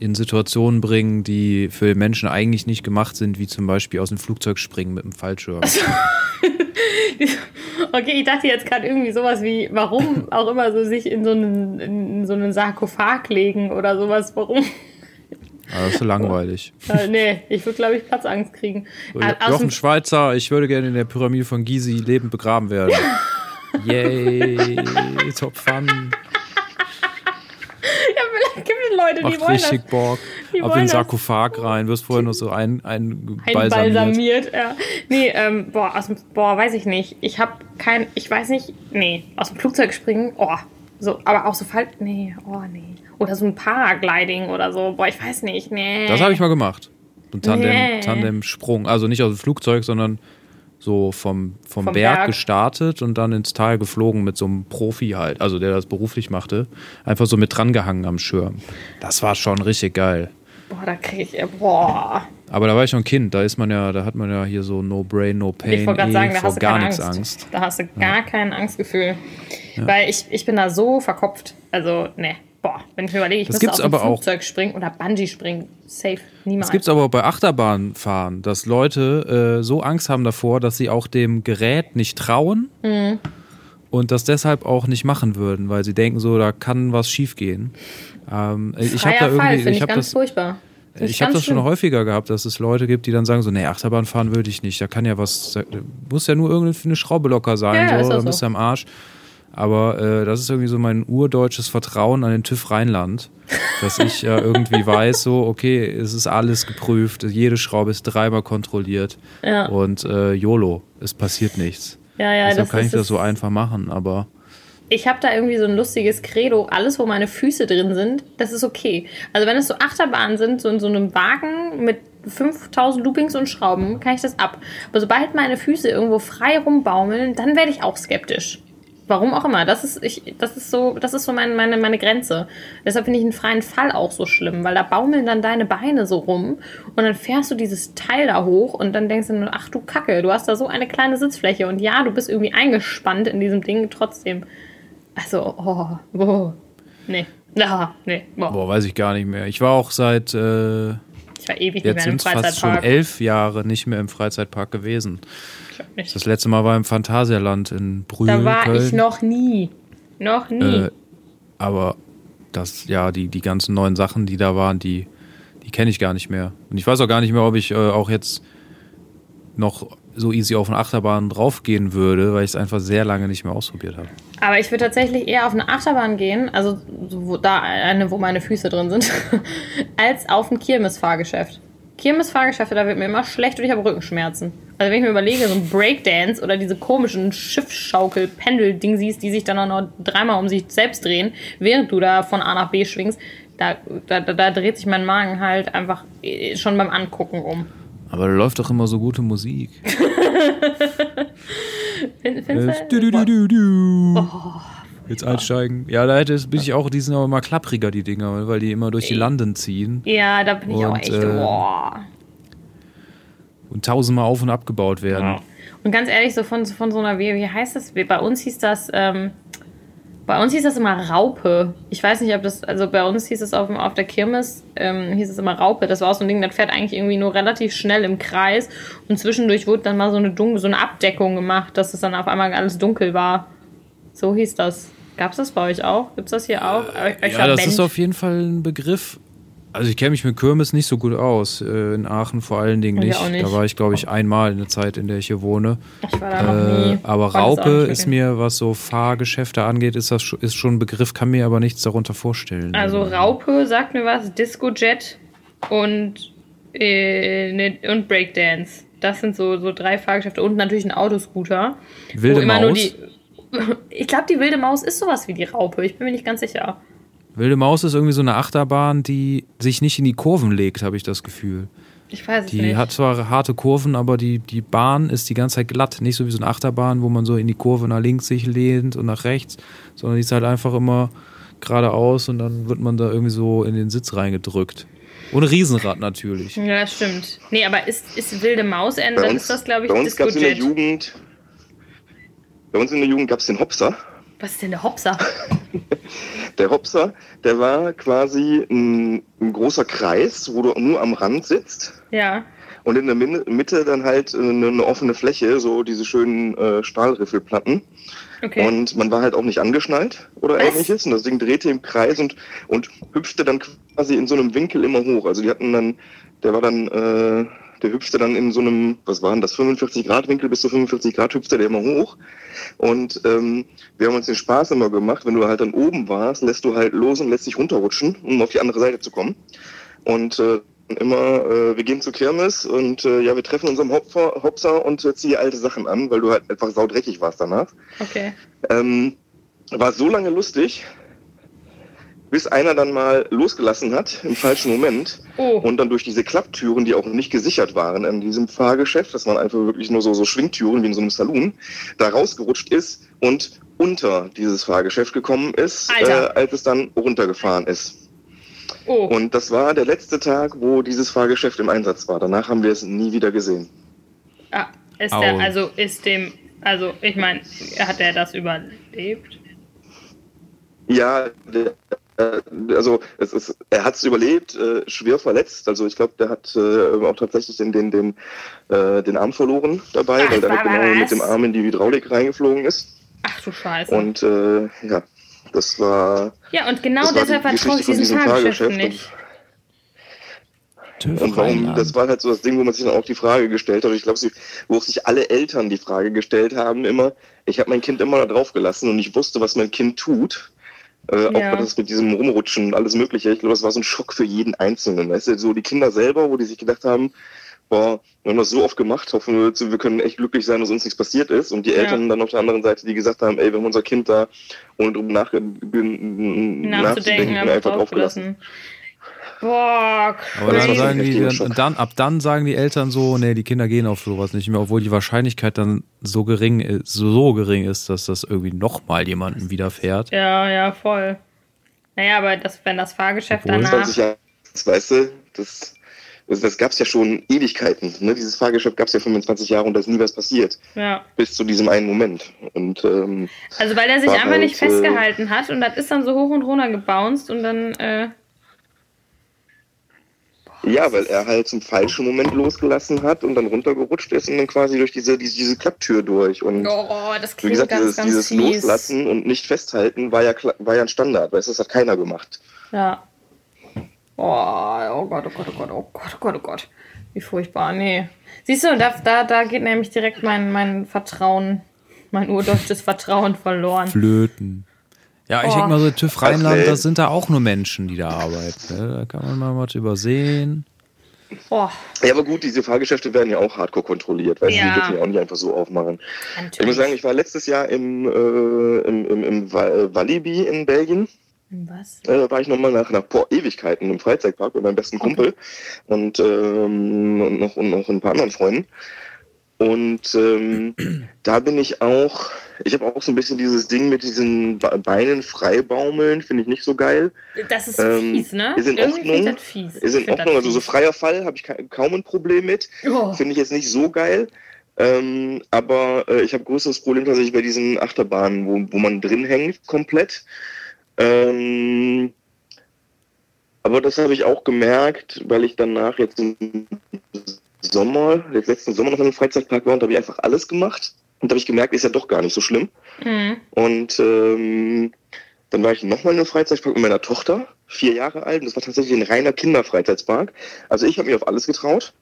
in Situationen bringen, die für Menschen eigentlich nicht gemacht sind, wie zum Beispiel aus dem Flugzeug springen mit dem Fallschirm? Okay, ich dachte jetzt gerade irgendwie sowas wie, warum auch immer so sich in so einen, in so einen Sarkophag legen oder sowas, warum? Aber das ist so langweilig. Äh, nee, ich würde, glaube ich, Platzangst kriegen. So, Äh, Jochen Schweizer, ich würde gerne in der Pyramide von Gizi lebend begraben werden. Yay, top fun. ja, vielleicht gibt es Leute, die Macht wollen das richtig Bock. die Auf wollen den das- Sarkophag rein, wirst vorher noch so ein, ein, balsamiert. einbalsamiert. Ja. Nee, ähm, boah, aus dem, boah, weiß ich nicht. Ich habe kein, ich weiß nicht, nee, aus dem Flugzeug springen, oh, so, aber auch so Fall, nee, oh, nee. Oder so ein Paragliding oder so, boah, ich weiß nicht, nee. Das habe ich mal gemacht. So ein Tandem, Nee. Tandem-Sprung. Also nicht aus dem Flugzeug, sondern so vom, vom, Vom Berg, Berg. gestartet und dann ins Tal geflogen mit so einem Profi halt, also der das beruflich machte. Einfach so mit drangehangen am Schirm. Das war schon richtig geil. Boah, da kriege ich, boah. Aber da war ich noch ein Kind, da ist man ja, da hat man ja hier so No Brain, No Pain, Ich wollte gerade eh sagen, da vor hast du gar nichts Angst. Angst. Da hast du gar kein Angstgefühl. Weil ich, ich bin da so verkopft. Also, ne, boah, wenn ich mir überlege, ich Das müsste aber auch. Flugzeug springen oder Bungee springen. Safe, niemals. Das gibt's aber auch bei Achterbahnfahren, dass Leute äh, so Angst haben davor, dass sie auch dem Gerät nicht trauen Mhm. und das deshalb auch nicht machen würden, weil sie denken so, da kann was schiefgehen. Ähm, ich habe da Fall, irgendwie, finde ich ich ganz das, furchtbar. Find ich habe das schon häufiger gehabt, dass es Leute gibt, die dann sagen so, nee, Achterbahn fahren würde ich nicht, da kann ja was, muss ja nur irgendeine Schraube locker sein, Ja, so, dann bist so. du am Arsch. Aber äh, das ist irgendwie so mein urdeutsches Vertrauen an den TÜV Rheinland, dass ich äh, irgendwie weiß, so, okay, es ist alles geprüft, jede Schraube ist dreimal kontrolliert Ja. und äh, YOLO, es passiert nichts. Ja, ja, Deshalb kann ich das das- so einfach machen, aber Ich habe da irgendwie so ein lustiges Credo. Alles, wo meine Füße drin sind, das ist okay. Also wenn es so Achterbahnen sind, so in so einem Wagen mit 5000 Loopings und Schrauben, kann ich das ab. Aber sobald meine Füße irgendwo frei rumbaumeln, dann werde ich auch skeptisch. Warum auch immer. Das ist, ich, das ist so, das ist so mein, meine, meine Grenze. Deshalb finde ich einen freien Fall auch so schlimm, weil da baumeln dann deine Beine so rum und dann fährst du dieses Teil da hoch und dann denkst du nur, ach du Kacke, du hast da so eine kleine Sitzfläche und ja, du bist irgendwie eingespannt in diesem Ding trotzdem. Also, oh, oh, nee. Ja, nee. Boah. boah, weiß ich gar nicht mehr. Ich war auch seit äh, Ich war ewig nicht mehr im sind es fast schon Freizeitpark. elf Jahre nicht mehr im Freizeitpark gewesen. Ich auch nicht. Das letzte Mal war im Phantasialand in Brühl, Da war Köln. ich noch nie. Noch nie. Äh, aber das, ja, die, die ganzen neuen Sachen, die da waren, die, die kenne ich gar nicht mehr. Und ich weiß auch gar nicht mehr, ob ich äh, auch jetzt noch so easy auf eine Achterbahn draufgehen würde, weil ich es einfach sehr lange nicht mehr ausprobiert habe. Aber ich würde tatsächlich eher auf eine Achterbahn gehen, also so, wo, da eine, wo meine Füße drin sind, als auf ein Kirmesfahrgeschäft. Kirmesfahrgeschäfte, da wird mir immer schlecht und ich habe Rückenschmerzen. Also wenn ich mir überlege, so ein Breakdance oder diese komischen Schiffsschaukel-Pendel-Dingsies, die sich dann auch noch dreimal um sich selbst drehen, während du da von A nach B schwingst, da, da, da dreht sich mein Magen halt einfach äh, schon beim Angucken um. Aber da läuft doch immer so gute Musik. Find, Äh, findest du, du, du? du, du. Oh, Jetzt einsteigen. Ja, da hätte bin ich auch, die sind aber immer klappriger, die Dinger, weil die immer durch die Landen ziehen ja, da bin ich auch Und, echt. äh, boah. Und tausendmal auf und abgebaut werden. Und ganz ehrlich, so von, von so einer, wie, wie heißt das? Bei uns hieß das, ähm, bei uns hieß das immer Raupe. Ich weiß nicht, ob das, also bei uns hieß es auf, auf der Kirmes, ähm, hieß es immer Raupe. Das war auch so ein Ding, das fährt eigentlich irgendwie nur relativ schnell im Kreis und zwischendurch wurde dann mal so eine, Dun so eine Abdeckung gemacht, dass es dann auf einmal alles dunkel war. So hieß das. Gab's das bei euch auch? Gibt's das hier auch? Euch Ja, das ist Verband? auf jeden Fall ein Begriff. Also ich kenne mich mit Kirmes nicht so gut aus. äh, In Aachen vor allen Dingen Ich nicht. nicht. Da war ich, glaube ich, einmal in der Zeit, in der ich hier wohne. Ich war da noch nie. Äh, aber auch Raupe ist mir, was so Fahrgeschäfte angeht, ist das ist schon ein Begriff, kann mir aber nichts darunter vorstellen. Also Raupe sagt mir was, Disco Jet und, äh, ne, und Breakdance. Das sind so, so drei Fahrgeschäfte und natürlich ein Autoscooter. Wilde wo immer nur Maus. die. Ich glaube, die wilde Maus ist sowas wie die Raupe. Ich bin mir nicht ganz sicher. Wilde Maus ist irgendwie so eine Achterbahn, die sich nicht in die Kurven legt, habe ich das Gefühl. Ich weiß es Die nicht. hat zwar harte Kurven, aber die, die Bahn ist die ganze Zeit glatt. Nicht so wie so eine Achterbahn, wo man so in die Kurve nach links sich lehnt und nach rechts, sondern die ist halt einfach immer geradeaus und dann wird man da irgendwie so in den Sitz reingedrückt. Ohne Riesenrad natürlich. ja, das stimmt. Nee, aber ist, ist wilde Maus, dann uns, ist das, glaube ich, bei uns gab es in der. Jugend, bei uns in der Jugend gab es den Hopser. Was ist denn der Hopser? Der Hopser, der war quasi ein, ein großer Kreis, wo du nur am Rand sitzt Ja. und in der Mitte dann halt äh, eine, eine offene Fläche, so diese schönen äh, Stahlriffelplatten. Okay. Und man war halt auch nicht angeschnallt oder Was? ähnliches. Und das Ding drehte im Kreis und, und hüpfte dann quasi in so einem Winkel immer hoch. Also die hatten dann, der war dann, äh, der hüpfte dann in so einem, was waren das, 45 Grad Winkel bis zu 45 Grad hüpfte der immer hoch. Und ähm, wir haben uns den Spaß immer gemacht, wenn du halt dann oben warst, lässt du halt los und lässt dich runterrutschen, um auf die andere Seite zu kommen. Und äh, immer, äh, wir gehen zur Kirmes und äh, ja, wir treffen unseren Hopfer, Hopser und äh, ziehen alte Sachen an, weil du halt einfach saudreckig warst danach. Okay. Ähm, war so lange lustig, bis einer dann mal losgelassen hat im falschen Moment Oh. und dann durch diese Klapptüren, die auch nicht gesichert waren in diesem Fahrgeschäft, das waren einfach wirklich nur so, so Schwingtüren wie in so einem Saloon, da rausgerutscht ist und unter dieses Fahrgeschäft gekommen ist, äh, als es dann runtergefahren ist. Oh. Und das war der letzte Tag, wo dieses Fahrgeschäft im Einsatz war. Danach haben wir es nie wieder gesehen. Ah, ist Au. der, also ist dem, also ich meine, hat er das überlebt? Ja, der, also es ist, er hat es überlebt, äh, schwer verletzt. Also ich glaube, der hat äh, auch tatsächlich den, den, den, äh, den Arm verloren dabei, Ach, weil der was? genau mit dem Arm in die Hydraulik reingeflogen ist. Ach du Scheiße. Und äh, ja, das war. ja, und genau deshalb die vertraue ich diesen diesem Fahrgeschäften Fahrgeschäft. nicht. Und warum, das war halt so das Ding, wo man sich dann auch die Frage gestellt hat. Ich glaube, wo sich alle Eltern die Frage gestellt haben, immer, ich habe mein Kind immer da drauf gelassen und ich wusste, was mein Kind tut. Äh, Ja. Auch das mit diesem Rumrutschen und alles Mögliche. Ich glaube, das war so ein Schock für jeden Einzelnen. Weißt du, so die Kinder selber, wo die sich gedacht haben, boah, wir haben das so oft gemacht, hoffen wir, wir können echt glücklich sein, dass uns nichts passiert ist. Und die Ja. Eltern dann auf der anderen Seite, die gesagt haben, ey, wir haben unser Kind da, ohne drüber nach, Nachzudenken, einfach draufgelassen. Boah, Aber dann sagen die, dann, dann, ab dann sagen die Eltern so, nee, die Kinder gehen auf sowas nicht mehr, obwohl die Wahrscheinlichkeit dann so gering ist, so gering ist, dass das irgendwie nochmal jemandem widerfährt. Ja, ja, voll. Naja, aber das, wenn das Fahrgeschäft Obwohl- danach. 20 Jahre, weißt du, das, das, das gab es ja schon Ewigkeiten. Ne? Dieses Fahrgeschäft gab es ja 25 Jahre und da ist nie was passiert. Ja. Bis zu diesem einen Moment. Und ähm, Also weil er sich einfach halt, nicht äh, festgehalten hat und das ist dann so hoch und runter gebounced und dann, äh, ja, weil er halt zum falschen Moment losgelassen hat und dann runtergerutscht ist und dann quasi durch diese, diese, diese Klapptür durch. Und oh, das wie klingt gesagt, ganz, dieses, ganz dieses fies. Loslassen und nicht festhalten war ja, war ja ein Standard, weißt du, das hat keiner gemacht. Ja. Oh, oh Gott, oh Gott, oh Gott, oh Gott, oh Gott, oh Gott. Wie furchtbar, nee. Siehst du, da, da, da geht nämlich direkt mein, mein Vertrauen, mein urdeutsches Vertrauen verloren. Flöten. Ja, ich Oh. denke mal so, TÜV Rheinland, das sind da auch nur Menschen, die da arbeiten. Ne? Da kann man mal was übersehen. Oh, Ja, aber gut, diese Fahrgeschäfte werden ja auch hardcore kontrolliert, weil Ja. die dürfen ja auch nicht einfach so aufmachen. Ich natürlich. muss sagen, ich war letztes Jahr im, äh, im, im, im äh, Walibi in Belgien. Was? Äh, war ich nochmal nach, nach boah, Ewigkeiten im Freizeitpark mit meinem besten Kumpel und, ähm, und, noch, und noch ein paar anderen Freunden. Und ähm, da bin ich auch, ich habe auch so ein bisschen dieses Ding mit diesen Be- Beinen frei baumeln, finde ich nicht so geil. Das ist Ähm, fies, ne? ist in Irgendwie Ordnung. das fies. Ist in Ordnung, also so freier Fall habe ich ka kaum ein Problem mit. Oh. Finde ich jetzt nicht so geil. Ähm, aber äh, ich habe größeres Problem tatsächlich bei diesen Achterbahnen, wo, wo man drin hängt komplett. Ähm, aber das habe ich auch gemerkt, weil ich danach jetzt Sommer, letzten Sommer noch in einem Freizeitpark war und da habe ich einfach alles gemacht. Und da habe ich gemerkt, ist ja doch gar nicht so schlimm. Mhm. Und ähm, dann war ich nochmal in einem Freizeitpark mit meiner Tochter, vier Jahre alt. Und das war tatsächlich ein reiner Kinderfreizeitpark. Also ich habe mich auf alles getraut.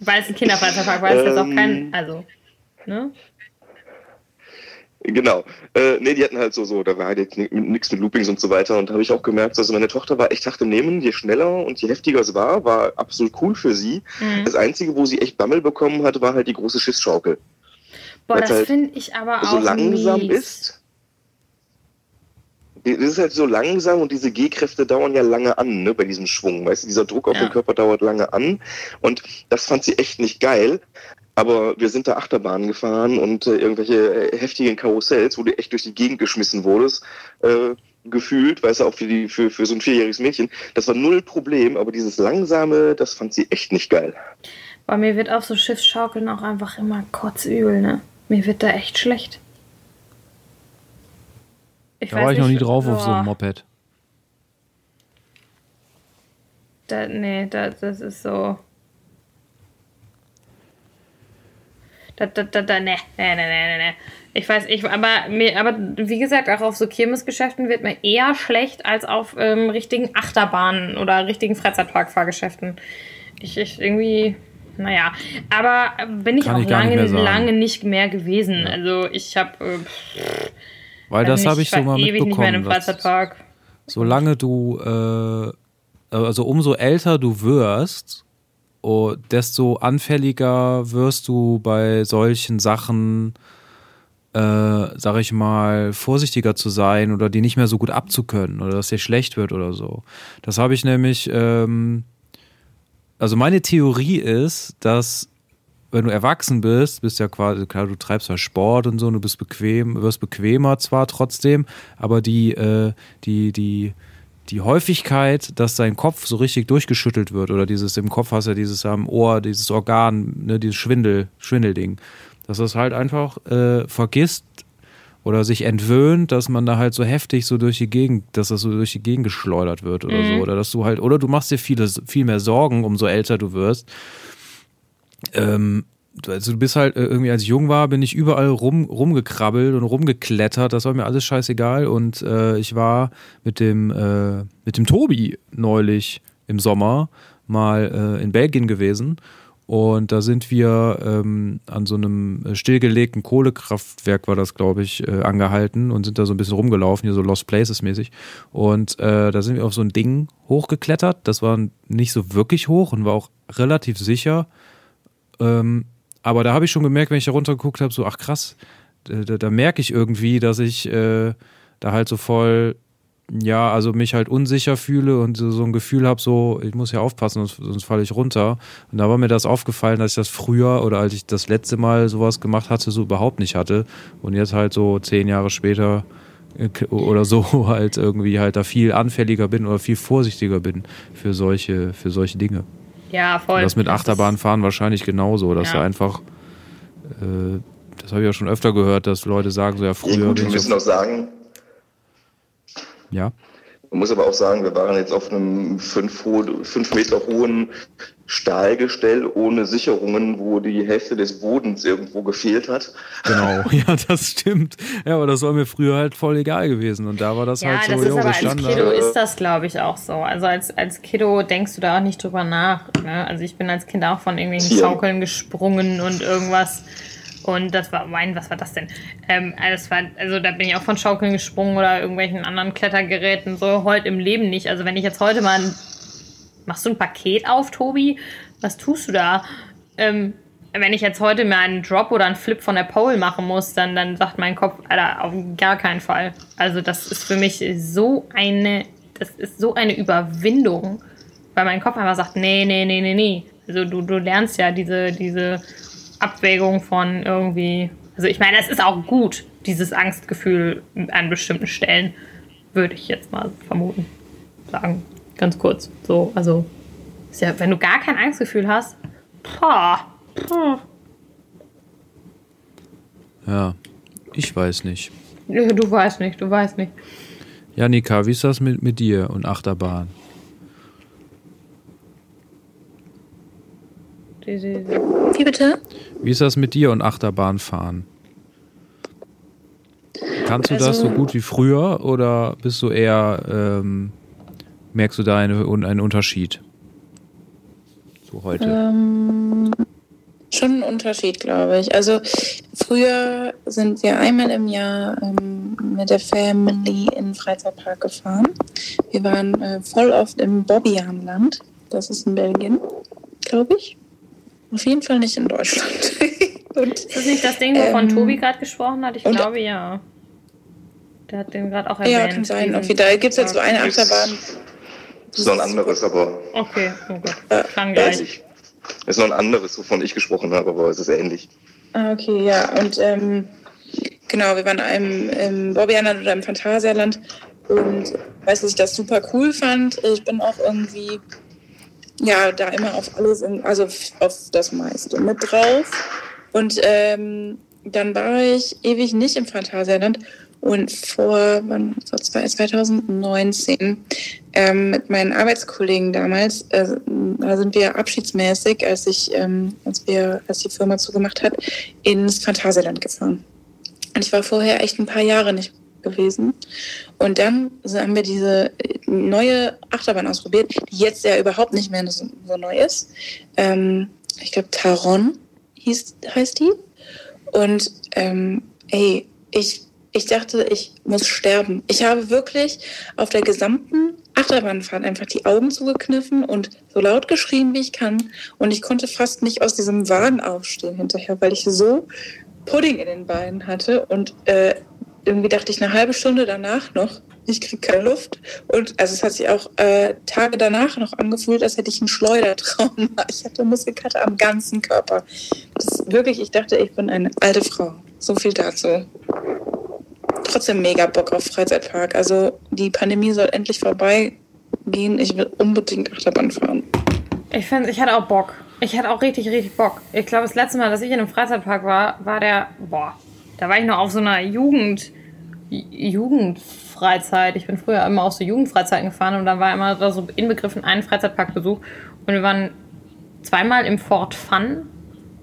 Weil es ein Kinderfreizeitpark war, ist jetzt auch kein. Ähm. Also, ne? Genau. Äh, nee, die hatten halt so, so, da war halt jetzt ni- nichts mit Loopings und so weiter. Und da habe ich auch gemerkt, also meine Tochter war echt hart im Nehmen. Je schneller und je heftiger es war, war absolut cool für sie. Mhm. Das Einzige, wo sie echt Bammel bekommen hat, war halt die große Schiffsschaukel. Boah, weil's das halt finde ich aber auch so langsam mies. ist. Das ist halt so langsam und diese G-Kräfte dauern ja lange an, ne, bei diesem Schwung. Weißt du, dieser Druck auf Ja. den Körper dauert lange an. Und das fand sie echt nicht geil. Aber wir sind da Achterbahnen gefahren und äh, irgendwelche äh, heftigen Karussells, wo du echt durch die Gegend geschmissen wurdest, äh, gefühlt, weißt du, auch für, die, für, für so ein vierjähriges Mädchen. Das war null Problem, aber dieses Langsame, das fand sie echt nicht geil. Bei mir wird auf so Schiffsschaukeln auch einfach immer kotzübel, ne? Mir wird da echt schlecht. Ich Da war ich noch nie drauf auf so boah, einem Moped. Da, nee, da, das ist so. Da, da, da, da, ne, ne, ne, ne, ne. Ich weiß, ich, aber, mir, aber wie gesagt, auch auf so Kirmesgeschäften wird mir eher schlecht als auf ähm, richtigen Achterbahnen oder richtigen Freizeitparkfahrgeschäften. Ich, ich irgendwie, naja, aber bin ich Kann auch ich gar nicht lange, lange nicht mehr gewesen. Also ich habe, äh, Weil das habe ich so mal ewig nicht mehr in einem mitbekommen. dass- Freizeitpark. solange du, äh, also umso älter du wirst, desto anfälliger wirst du bei solchen Sachen, äh, sag ich mal, vorsichtiger zu sein oder die nicht mehr so gut abzukönnen oder dass dir schlecht wird oder so. Das habe ich nämlich, ähm, also meine Theorie ist, dass wenn du erwachsen bist, bist ja quasi, klar, du treibst ja Sport und so, und du bist bequem, wirst bequemer zwar trotzdem, aber die, äh, die, die, die Häufigkeit, dass dein Kopf so richtig durchgeschüttelt wird oder dieses im Kopf hast ja dieses am Ohr, dieses Organ, ne, dieses Schwindel, Schwindelding, dass das halt einfach äh, vergisst oder sich entwöhnt, dass man da halt so heftig so durch die Gegend, dass das so durch die Gegend geschleudert wird oder so. Oder dass du halt, oder du machst dir viele, viel mehr Sorgen, umso älter du wirst. Ähm, du- also du bist halt äh, irgendwie, als ich jung war, bin ich überall rum, rumgekrabbelt und rumgeklettert. Das war mir alles scheißegal. Und äh, ich war mit dem, äh, mit dem Tobi neulich im Sommer mal äh, in Belgien gewesen. Und da sind wir ähm, an so einem äh, stillgelegten Kohlekraftwerk, war das, glaube ich, äh, angehalten und sind da so ein bisschen rumgelaufen, hier so Lost Places mäßig. Und äh, da sind wir auf so ein Ding hochgeklettert. Das war nicht so wirklich hoch und war auch relativ sicher. Ähm, aber da habe ich schon gemerkt, wenn ich da runtergeguckt habe, so, ach krass, da, da, merke ich irgendwie, dass ich äh, da halt so voll, ja, also mich halt unsicher fühle und so, so ein Gefühl habe, so, ich muss ja aufpassen, sonst, sonst falle ich runter. Und da war mir das aufgefallen, dass ich das früher oder als ich das letzte Mal sowas gemacht hatte, so überhaupt nicht hatte. Und jetzt halt so zehn Jahre später äh, oder so halt irgendwie halt da viel anfälliger bin oder viel vorsichtiger bin für solche, für solche Dinge. Ja, voll. Und das mit Achterbahnfahren wahrscheinlich genauso, dass Ja. du einfach, äh, das habe ich ja schon öfter gehört, dass Leute sagen, so ja, Ja, früher gut, wir müssen auch sagen, ja. Man muss aber auch sagen, wir waren jetzt auf einem fünf, fünf Meter hohen Stahlgestell ohne Sicherungen, wo die Hälfte des Bodens irgendwo gefehlt hat. Genau, ja, das stimmt. Ja, aber das war mir früher halt voll egal gewesen. Und da war das Ja, halt so, das ist jo, aber als standen Kiddo ist das, glaube ich, auch so. Also als, als Kiddo denkst du da auch nicht drüber nach. Ne? Also ich bin als Kind auch von irgendwelchen Hier. Schaukeln gesprungen und irgendwas. Und das war, mein, was war das denn? Ähm, das war, also da bin ich auch von Schaukeln gesprungen oder irgendwelchen anderen Klettergeräten. So heute im Leben nicht. Also wenn ich jetzt heute mal ein, machst du ein Paket auf, Tobi? Was tust du da? Ähm, wenn ich jetzt heute mal einen Drop oder einen Flip von der Pole machen muss, dann, dann sagt mein Kopf, Alter, auf gar keinen Fall. Also das ist für mich so eine, das ist so eine Überwindung, weil mein Kopf einfach sagt, nee, nee, nee, nee, nee. Also du, du lernst ja diese, diese Abwägung von irgendwie, also ich meine, es ist auch gut, dieses Angstgefühl an bestimmten Stellen, würde ich jetzt mal vermuten, sagen, ganz kurz. So, also ist ja, wenn du gar kein Angstgefühl hast, boah, boah. Ja, ich weiß nicht. Du weißt nicht, du weißt nicht. Janika, wie ist das mit, mit dir und Achterbahn? Wie bitte? Wie ist das mit dir und Achterbahn fahren? Kannst du das Also- so gut wie früher oder bist du eher, ähm, merkst du da eine, einen Unterschied zu heute? Ähm, schon ein Unterschied, glaube ich. Also früher sind wir einmal im Jahr ähm, mit der Family in den Freizeitpark gefahren. Wir waren äh, voll oft im Bobbianland. Das ist in Belgien, glaube ich. Auf jeden Fall nicht in Deutschland. Und Ist das nicht das Ding, wovon Ähm, Tobi gerade gesprochen hat? Ich und- glaube, ja. Der hat den gerade auch erwähnt. ja, kann sein. da gibt es jetzt so eine Ist- Achterbahn. Ist noch ein anderes, aber Okay, oh Gott. Äh, Klang gleich. ich. Ist noch ein anderes, wovon ich gesprochen habe, aber es ist ähnlich. Ah, okay, ja. Und ähm, genau, wir waren im, im Bobbianland oder im Phantasialand und weiß, dass ich das super cool fand. Ich bin auch irgendwie, ja, da immer auf alles, in, also auf das meiste mit drauf. Und ähm, dann war ich ewig nicht im Phantasialand und vor, wann, zwei- 2019 ähm, mit meinen Arbeitskollegen damals, äh, da sind wir abschiedsmäßig, als ich, ähm, als wir, als die Firma zugemacht hat, ins Phantasialand gefahren. Und ich war vorher echt ein paar Jahre nicht gewesen. Und dann so haben wir diese äh, neue Achterbahn ausprobiert, die jetzt ja überhaupt nicht mehr so, so neu ist. Ähm, ich glaube, Taron hieß, heißt die. Und ähm, ey, ich, ich dachte, ich muss sterben. Ich habe wirklich auf der gesamten Achterbahnfahrt einfach die Augen zugekniffen und so laut geschrien, wie ich kann. Und ich konnte fast nicht aus diesem Wagen aufstehen hinterher, weil ich so Pudding in den Beinen hatte. Und äh, irgendwie dachte ich eine halbe Stunde danach noch, ich kriege keine Luft. Und also es hat sich auch äh, Tage danach noch angefühlt, als hätte ich einen Schleudertrauma. Ich hatte Muskelkater am ganzen Körper. Das ist wirklich, ich dachte, ich bin eine alte Frau. So viel dazu. Trotzdem mega Bock auf Freizeitpark. Also die Pandemie soll endlich vorbeigehen. Ich will unbedingt Achterbahn fahren. Ich finde, ich hatte auch Bock. Ich hatte auch richtig, richtig Bock. Ich glaube, das letzte Mal, dass ich in einem Freizeitpark war, war der, boah, da war ich noch auf so einer Jugend, Jugendfreizeit. Ich bin früher immer auf so Jugendfreizeiten gefahren und dann war immer da so inbegriffen ein Freizeitparkbesuch. Und wir waren zweimal im Fort Fun,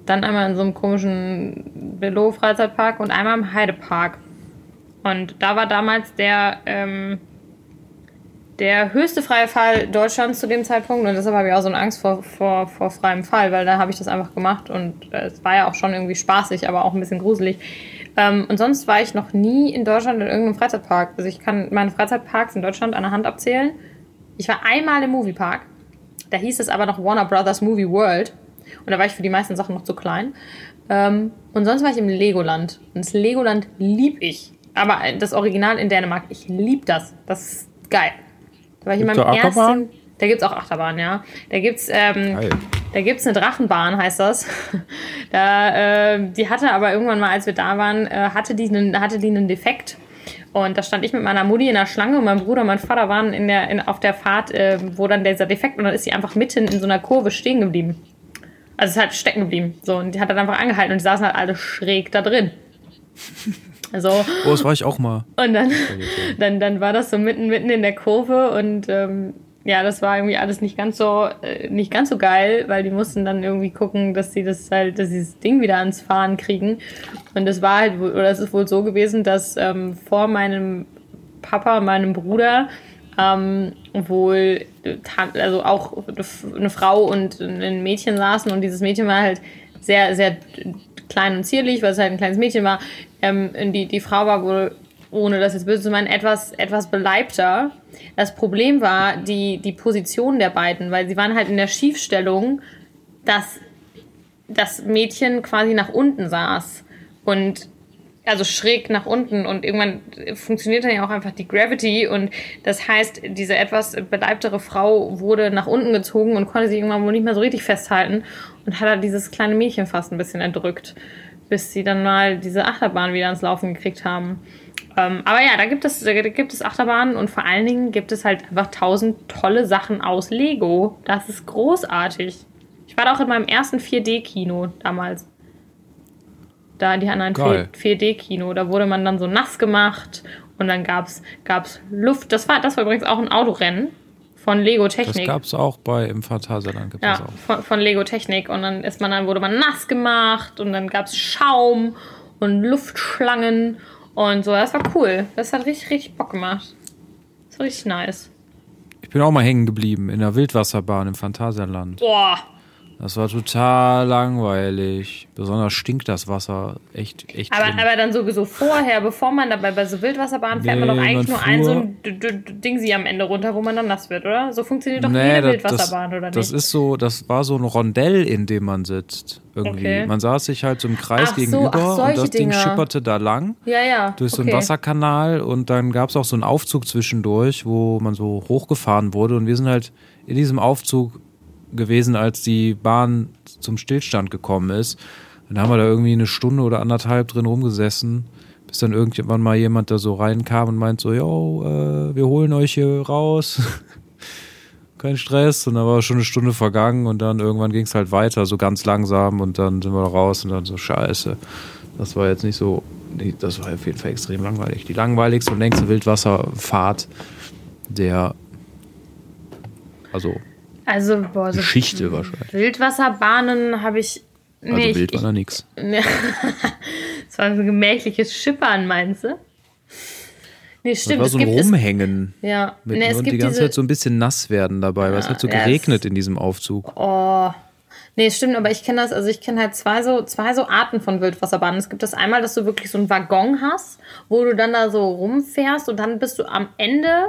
dann einmal in so einem komischen Below-Freizeitpark und einmal im Heidepark. Und da war damals der, ähm, der höchste freie Fall Deutschlands zu dem Zeitpunkt und deshalb habe ich auch so eine Angst vor, vor, vor freiem Fall, weil da habe ich das einfach gemacht und äh, es war ja auch schon irgendwie spaßig, aber auch ein bisschen gruselig. Ähm, und sonst war ich noch nie in Deutschland in irgendeinem Freizeitpark. Also ich kann meine Freizeitparks in Deutschland an der Hand abzählen. Ich war einmal im Moviepark, da hieß es aber noch Warner Brothers Movie World und da war ich für die meisten Sachen noch zu klein. Ähm, und sonst war ich im Legoland und das Legoland lieb ich. Aber das Original in Dänemark, ich lieb das. Das ist geil. Da war ich in Gibt's meinem da Achterbahn? ersten. Da gibt's auch Achterbahn, ja. Da gibt's, ähm, Geil. da gibt's eine Drachenbahn, heißt das. da, äh, die hatte aber irgendwann mal, als wir da waren, äh, hatte die einen, hatte die einen Defekt. Und da stand ich mit meiner Mutti in der Schlange und mein Bruder und mein Vater waren in der, in, auf der Fahrt, äh, wo dann dieser Defekt und dann ist sie einfach mitten in so einer Kurve stehen geblieben. Also es ist halt stecken geblieben. So, und die hat dann einfach angehalten und die saßen halt alle schräg da drin. Also, Oh, das war ich auch mal. und dann, dann, dann war das so mitten, mitten in der Kurve und ähm, ja, das war irgendwie alles nicht ganz so, äh, nicht ganz so geil, weil die mussten dann irgendwie gucken, dass sie das halt, dass sie das Ding wieder ans Fahren kriegen. Und es war halt, wohl- oder es ist wohl so gewesen, dass ähm, vor meinem Papa und meinem Bruder ähm, wohl also auch eine Frau und ein Mädchen saßen und dieses Mädchen war halt sehr, sehr klein und zierlich, weil es halt ein kleines Mädchen war. Ähm, die, die Frau war wohl, ohne das jetzt böse zu meinen, etwas, etwas beleibter. Das Problem war die, die Position der beiden, weil sie waren halt in der Schiefstellung, dass das Mädchen quasi nach unten saß und also schräg nach unten und irgendwann funktioniert dann ja auch einfach die Gravity und das heißt, diese etwas beleibtere Frau wurde nach unten gezogen und konnte sich irgendwann wohl nicht mehr so richtig festhalten und hat halt dieses kleine Mädchen fast ein bisschen erdrückt, bis sie dann mal diese Achterbahn wieder ans Laufen gekriegt haben. Ähm, aber ja, da gibt es, da gibt es Achterbahnen und vor allen Dingen gibt es halt einfach tausend tolle Sachen aus Lego. Das ist großartig. Ich war da auch in meinem ersten 4D-Kino damals. Da, die hatten ein Geil. 4D-Kino. Da wurde man dann so nass gemacht und dann gab's, gab's Luft. Das war, das war übrigens auch ein Autorennen von Lego Das Technik. gab es auch bei im Phantasialand. Gibt Ja, das auch. von, von Lego Technik. Und dann ist man dann, wurde man nass gemacht und dann gab es Schaum und Luftschlangen und so. Das war cool. Das hat richtig, richtig Bock gemacht. Das war richtig nice. Ich bin auch mal hängen geblieben in der Wildwasserbahn im Phantasialand. Boah. Das war total langweilig. Besonders stinkt das Wasser echt, echt Aber, schlimm. aber dann sowieso vorher, bevor man dabei bei so Wildwasserbahnen fährt, man Nee, doch eigentlich man nur ein so ein D- D- D- Ding sie am Ende runter, wo man dann nass wird, oder? So funktioniert doch Nee, jede das- Wildwasserbahn, oder Das nicht? ist so, das war so ein Rondell, in dem man sitzt. Irgendwie. Okay. Man saß sich halt so im Kreis Ach so, gegenüber ach, und das Ding Dinger. schipperte da lang ja, ja. durch so okay. einen Wasserkanal und dann gab es auch so einen Aufzug zwischendurch, wo man so hochgefahren wurde und wir sind halt in diesem Aufzug gewesen, als die Bahn zum Stillstand gekommen ist. Dann haben wir da irgendwie eine Stunde oder anderthalb drin rumgesessen, bis dann irgendwann mal jemand da so reinkam und meint so, yo, äh, wir holen euch hier raus. Kein Stress. Und dann war schon eine Stunde vergangen und dann irgendwann ging es halt weiter, so ganz langsam und dann sind wir raus und dann so, scheiße. Das war jetzt nicht so, nee, das war auf jeden Fall extrem langweilig. Die langweiligste und längste Wildwasserfahrt der, also, Also, boah, so Geschichte wahrscheinlich. Wildwasserbahnen habe ich. also Nee, ich- wild war da nix. Das war so ein gemächliches Schippern, meinst du? Nee, Das stimmt. war es so ein gibt es, Rumhängen. ja, Mit, nee, es und die gibt ganze diese, Zeit so ein bisschen nass werden dabei, weil es Ja, hat so ja, es- geregnet in diesem Aufzug. Oh. Nee, es stimmt, aber ich kenne das, also ich kenne halt zwei so, zwei so Arten von Wildwasserbahnen. Es gibt das einmal, dass du wirklich so einen Waggon hast, wo du dann da so rumfährst und dann bist du am Ende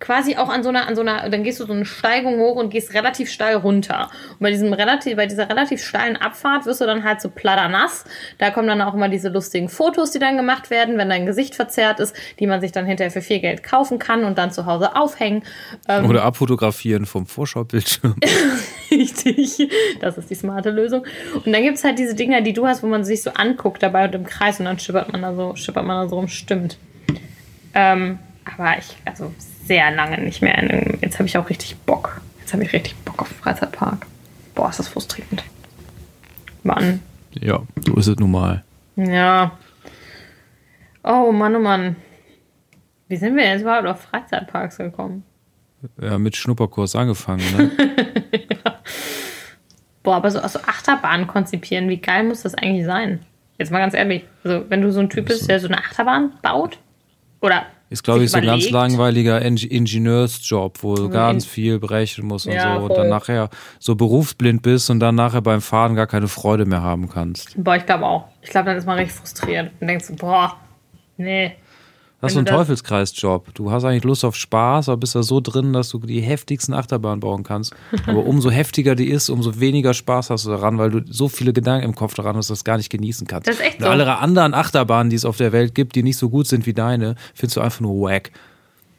quasi auch an so einer, an so einer, dann gehst du so eine Steigung hoch und gehst relativ steil runter. Und bei diesem relativ, bei dieser relativ steilen Abfahrt wirst du dann halt so platternass. Da kommen dann auch immer diese lustigen Fotos, die dann gemacht werden, wenn dein Gesicht verzerrt ist, die man sich dann hinterher für viel Geld kaufen kann und dann zu Hause aufhängen. Ähm, Oder abfotografieren vom Vorschaubildschirm. Richtig. Das ist die smarte Lösung. Und dann gibt es halt diese Dinger, die du hast, wo man sich so anguckt dabei und im Kreis und dann schippert man da so, schippert man da so rum. Stimmt. Ähm, aber ich, also sehr lange nicht mehr. Jetzt habe ich auch richtig Bock. Jetzt habe ich richtig Bock auf den Freizeitpark. Boah, ist das frustrierend. Mann. ja, so ist es nun mal. Ja. Oh Mann, oh Mann. Wie sind wir jetzt überhaupt auf Freizeitparks gekommen? Ja, mit Schnupperkurs angefangen, ne? Boah, aber so aus so Achterbahnen konzipieren, wie geil muss das eigentlich sein? Jetzt mal ganz ehrlich. Also, wenn du so ein Typ bist, der so eine Achterbahn baut? Oder. Ist, glaube ich, so ein ganz langweiliger Ing Ingenieursjob, wo du ganz viel brechen musst und Ja, so und voll. dann nachher so berufsblind bist und dann nachher beim Fahren gar keine Freude mehr haben kannst. Boah, ich glaube auch. Ich glaube, dann ist man richtig frustriert und denkst boah, nee. Das ist ein Teufelskreisjob. Du hast eigentlich Lust auf Spaß, aber bist da so drin, dass du die heftigsten Achterbahnen bauen kannst. Aber umso heftiger die ist, umso weniger Spaß hast du daran, weil du so viele Gedanken im Kopf daran hast, dass du das gar nicht genießen kannst. Das ist echt und so. alle anderen Achterbahnen, die es auf der Welt gibt, die nicht so gut sind wie deine, findest du einfach nur wack.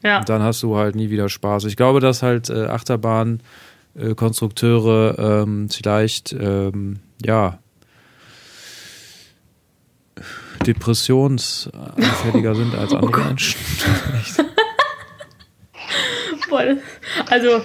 Ja. Und dann hast du halt nie wieder Spaß. Ich glaube, dass halt äh, Achterbahn-Konstrukteure ähm, vielleicht, ähm, ja, depressionsanfälliger sind als Oh andere Menschen. Boah, das, also,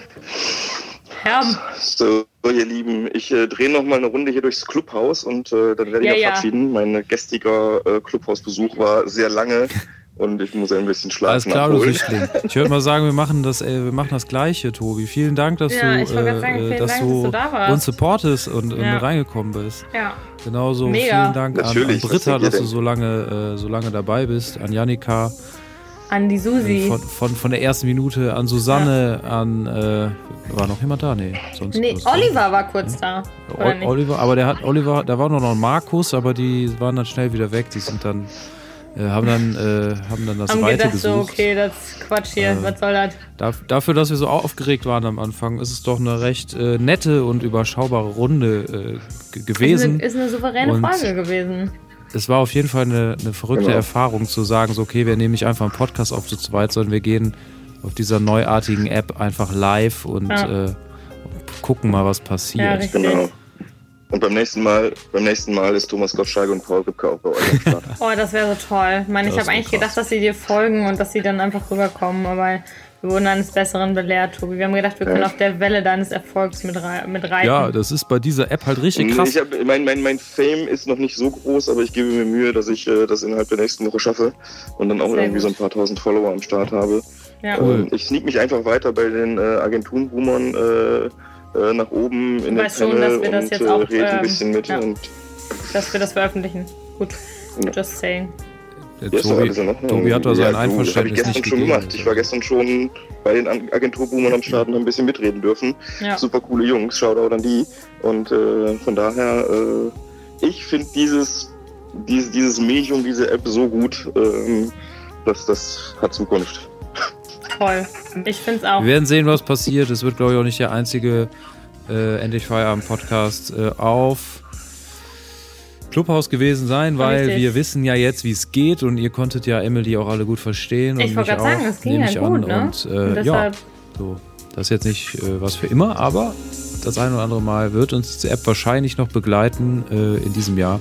Herm. So, ihr Lieben, ich äh, drehe noch mal eine Runde hier durchs Clubhaus und äh, dann werde ich Ja, ja. verabschieden. Mein gestriger äh, Clubhausbesuch war sehr lange und ich muss ein bisschen Alles schlafen klar, du nachholen. Süchtling. Ich würde mal sagen, wir machen das, äh, wir machen das Gleiche, Tobi. Vielen Dank, dass Ja, du, gerade sagen, äh, dass Dank, du dass du uns supportest und, und Ja. mit reingekommen bist. Ja. Genauso Mega. vielen Dank an, an Britta, dass du so lange, äh, so lange dabei bist, an Janika, An die Susi. äh, von, von, von der ersten Minute, an Susanne, an äh, war noch jemand da? Nee, sonst nee, was- Oliver war kurz da. Nicht? Oliver, aber der hat Oliver, da war noch noch ein Markus, aber die waren dann schnell wieder weg. Die sind dann, äh, haben dann, äh, haben dann das Haben Weite gedacht, so, gesucht. okay, das ist Quatsch hier, Äh, was soll das? Daf- Dafür, dass wir so aufgeregt waren am Anfang, ist es doch eine recht äh, nette und überschaubare Runde äh, gewesen. Ist eine, ist eine souveräne Und- Frage gewesen. Es war auf jeden Fall eine, eine verrückte Genau. Erfahrung zu sagen, so okay, wir nehmen nicht einfach einen Podcast auf zu zweit, sondern wir gehen auf dieser neuartigen App einfach live und Ja. äh, gucken mal, was Ja, passiert. richtig. Genau. Und beim nächsten Mal, beim nächsten Mal ist Thomas Gottschalk und Paul Ripke auch bei euch am Start. Oh, das wäre so toll. Ich meine, ich habe eigentlich krass. gedacht, dass sie dir folgen und dass sie dann einfach rüberkommen, aber wir wurden eines Besseren belehrt, Tobi. Wir haben gedacht, wir können auf der Welle deines Erfolgs mit, rei mit reiten. Ja, das ist bei dieser App halt richtig krass. Ich hab, mein, mein, mein Fame ist noch nicht so groß, aber ich gebe mir Mühe, dass ich äh, das innerhalb der nächsten Woche schaffe und dann auch Sehr irgendwie so ein gut. paar tausend Follower am Start habe. ja. Cool. Ähm, ich sneak mich einfach weiter bei den äh, Agenturenboomern äh, äh, nach oben in den Weiß schon, Panel dass wir das und jetzt äh, auch, rede ein ähm, bisschen mit. ja. Und dass wir das veröffentlichen. Gut. Ja. Just saying. Der ja, ist doch Tobi, in Ordnung. Tobi hat da sein Ja, Einverständnis Das habe ich gestern nicht schon gegeben. gemacht. Ich war gestern schon bei den Agenturboomern am Start und ein bisschen mitreden dürfen. Ja. Super coole Jungs, Shoutout an die. Und äh, von daher, äh, ich finde dieses, dieses, dieses Medium, diese App so gut, ähm, dass das hat Zukunft. Toll. Ich finde es auch. Wir werden sehen, was passiert. Es wird, glaube ich, auch nicht der einzige äh, Endlich Feierabend Podcast äh, auf Clubhaus gewesen sein, weil Richtig. wir wissen ja jetzt, wie es geht und ihr konntet ja Emily auch alle gut verstehen. Ich und wollte gerade sagen, es ging ja gut, an. ne? Und, Und äh, ja, deshalb, so. Das ist jetzt nicht äh, was für immer, aber das ein oder andere Mal wird uns diese App wahrscheinlich noch begleiten äh, in diesem Jahr.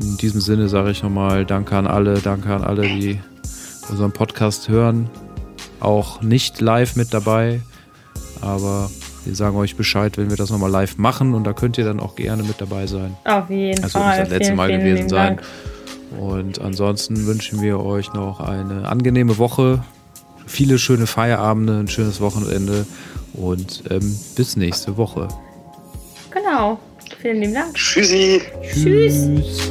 In diesem Sinne sage ich nochmal Danke an alle, danke an alle, die unseren Podcast hören. Auch nicht live mit dabei, aber wir sagen euch Bescheid, wenn wir das nochmal live machen und da könnt ihr dann auch gerne mit dabei sein. auf jeden Das wird Fall. nicht das letzte vielen, Mal vielen gewesen lieben sein. Dank. Und ansonsten wünschen wir euch noch eine angenehme Woche, viele schöne Feierabende, ein schönes Wochenende und ähm, bis nächste Woche. Genau. Vielen lieben Dank. Tschüssi! Tschüss. Tschüss.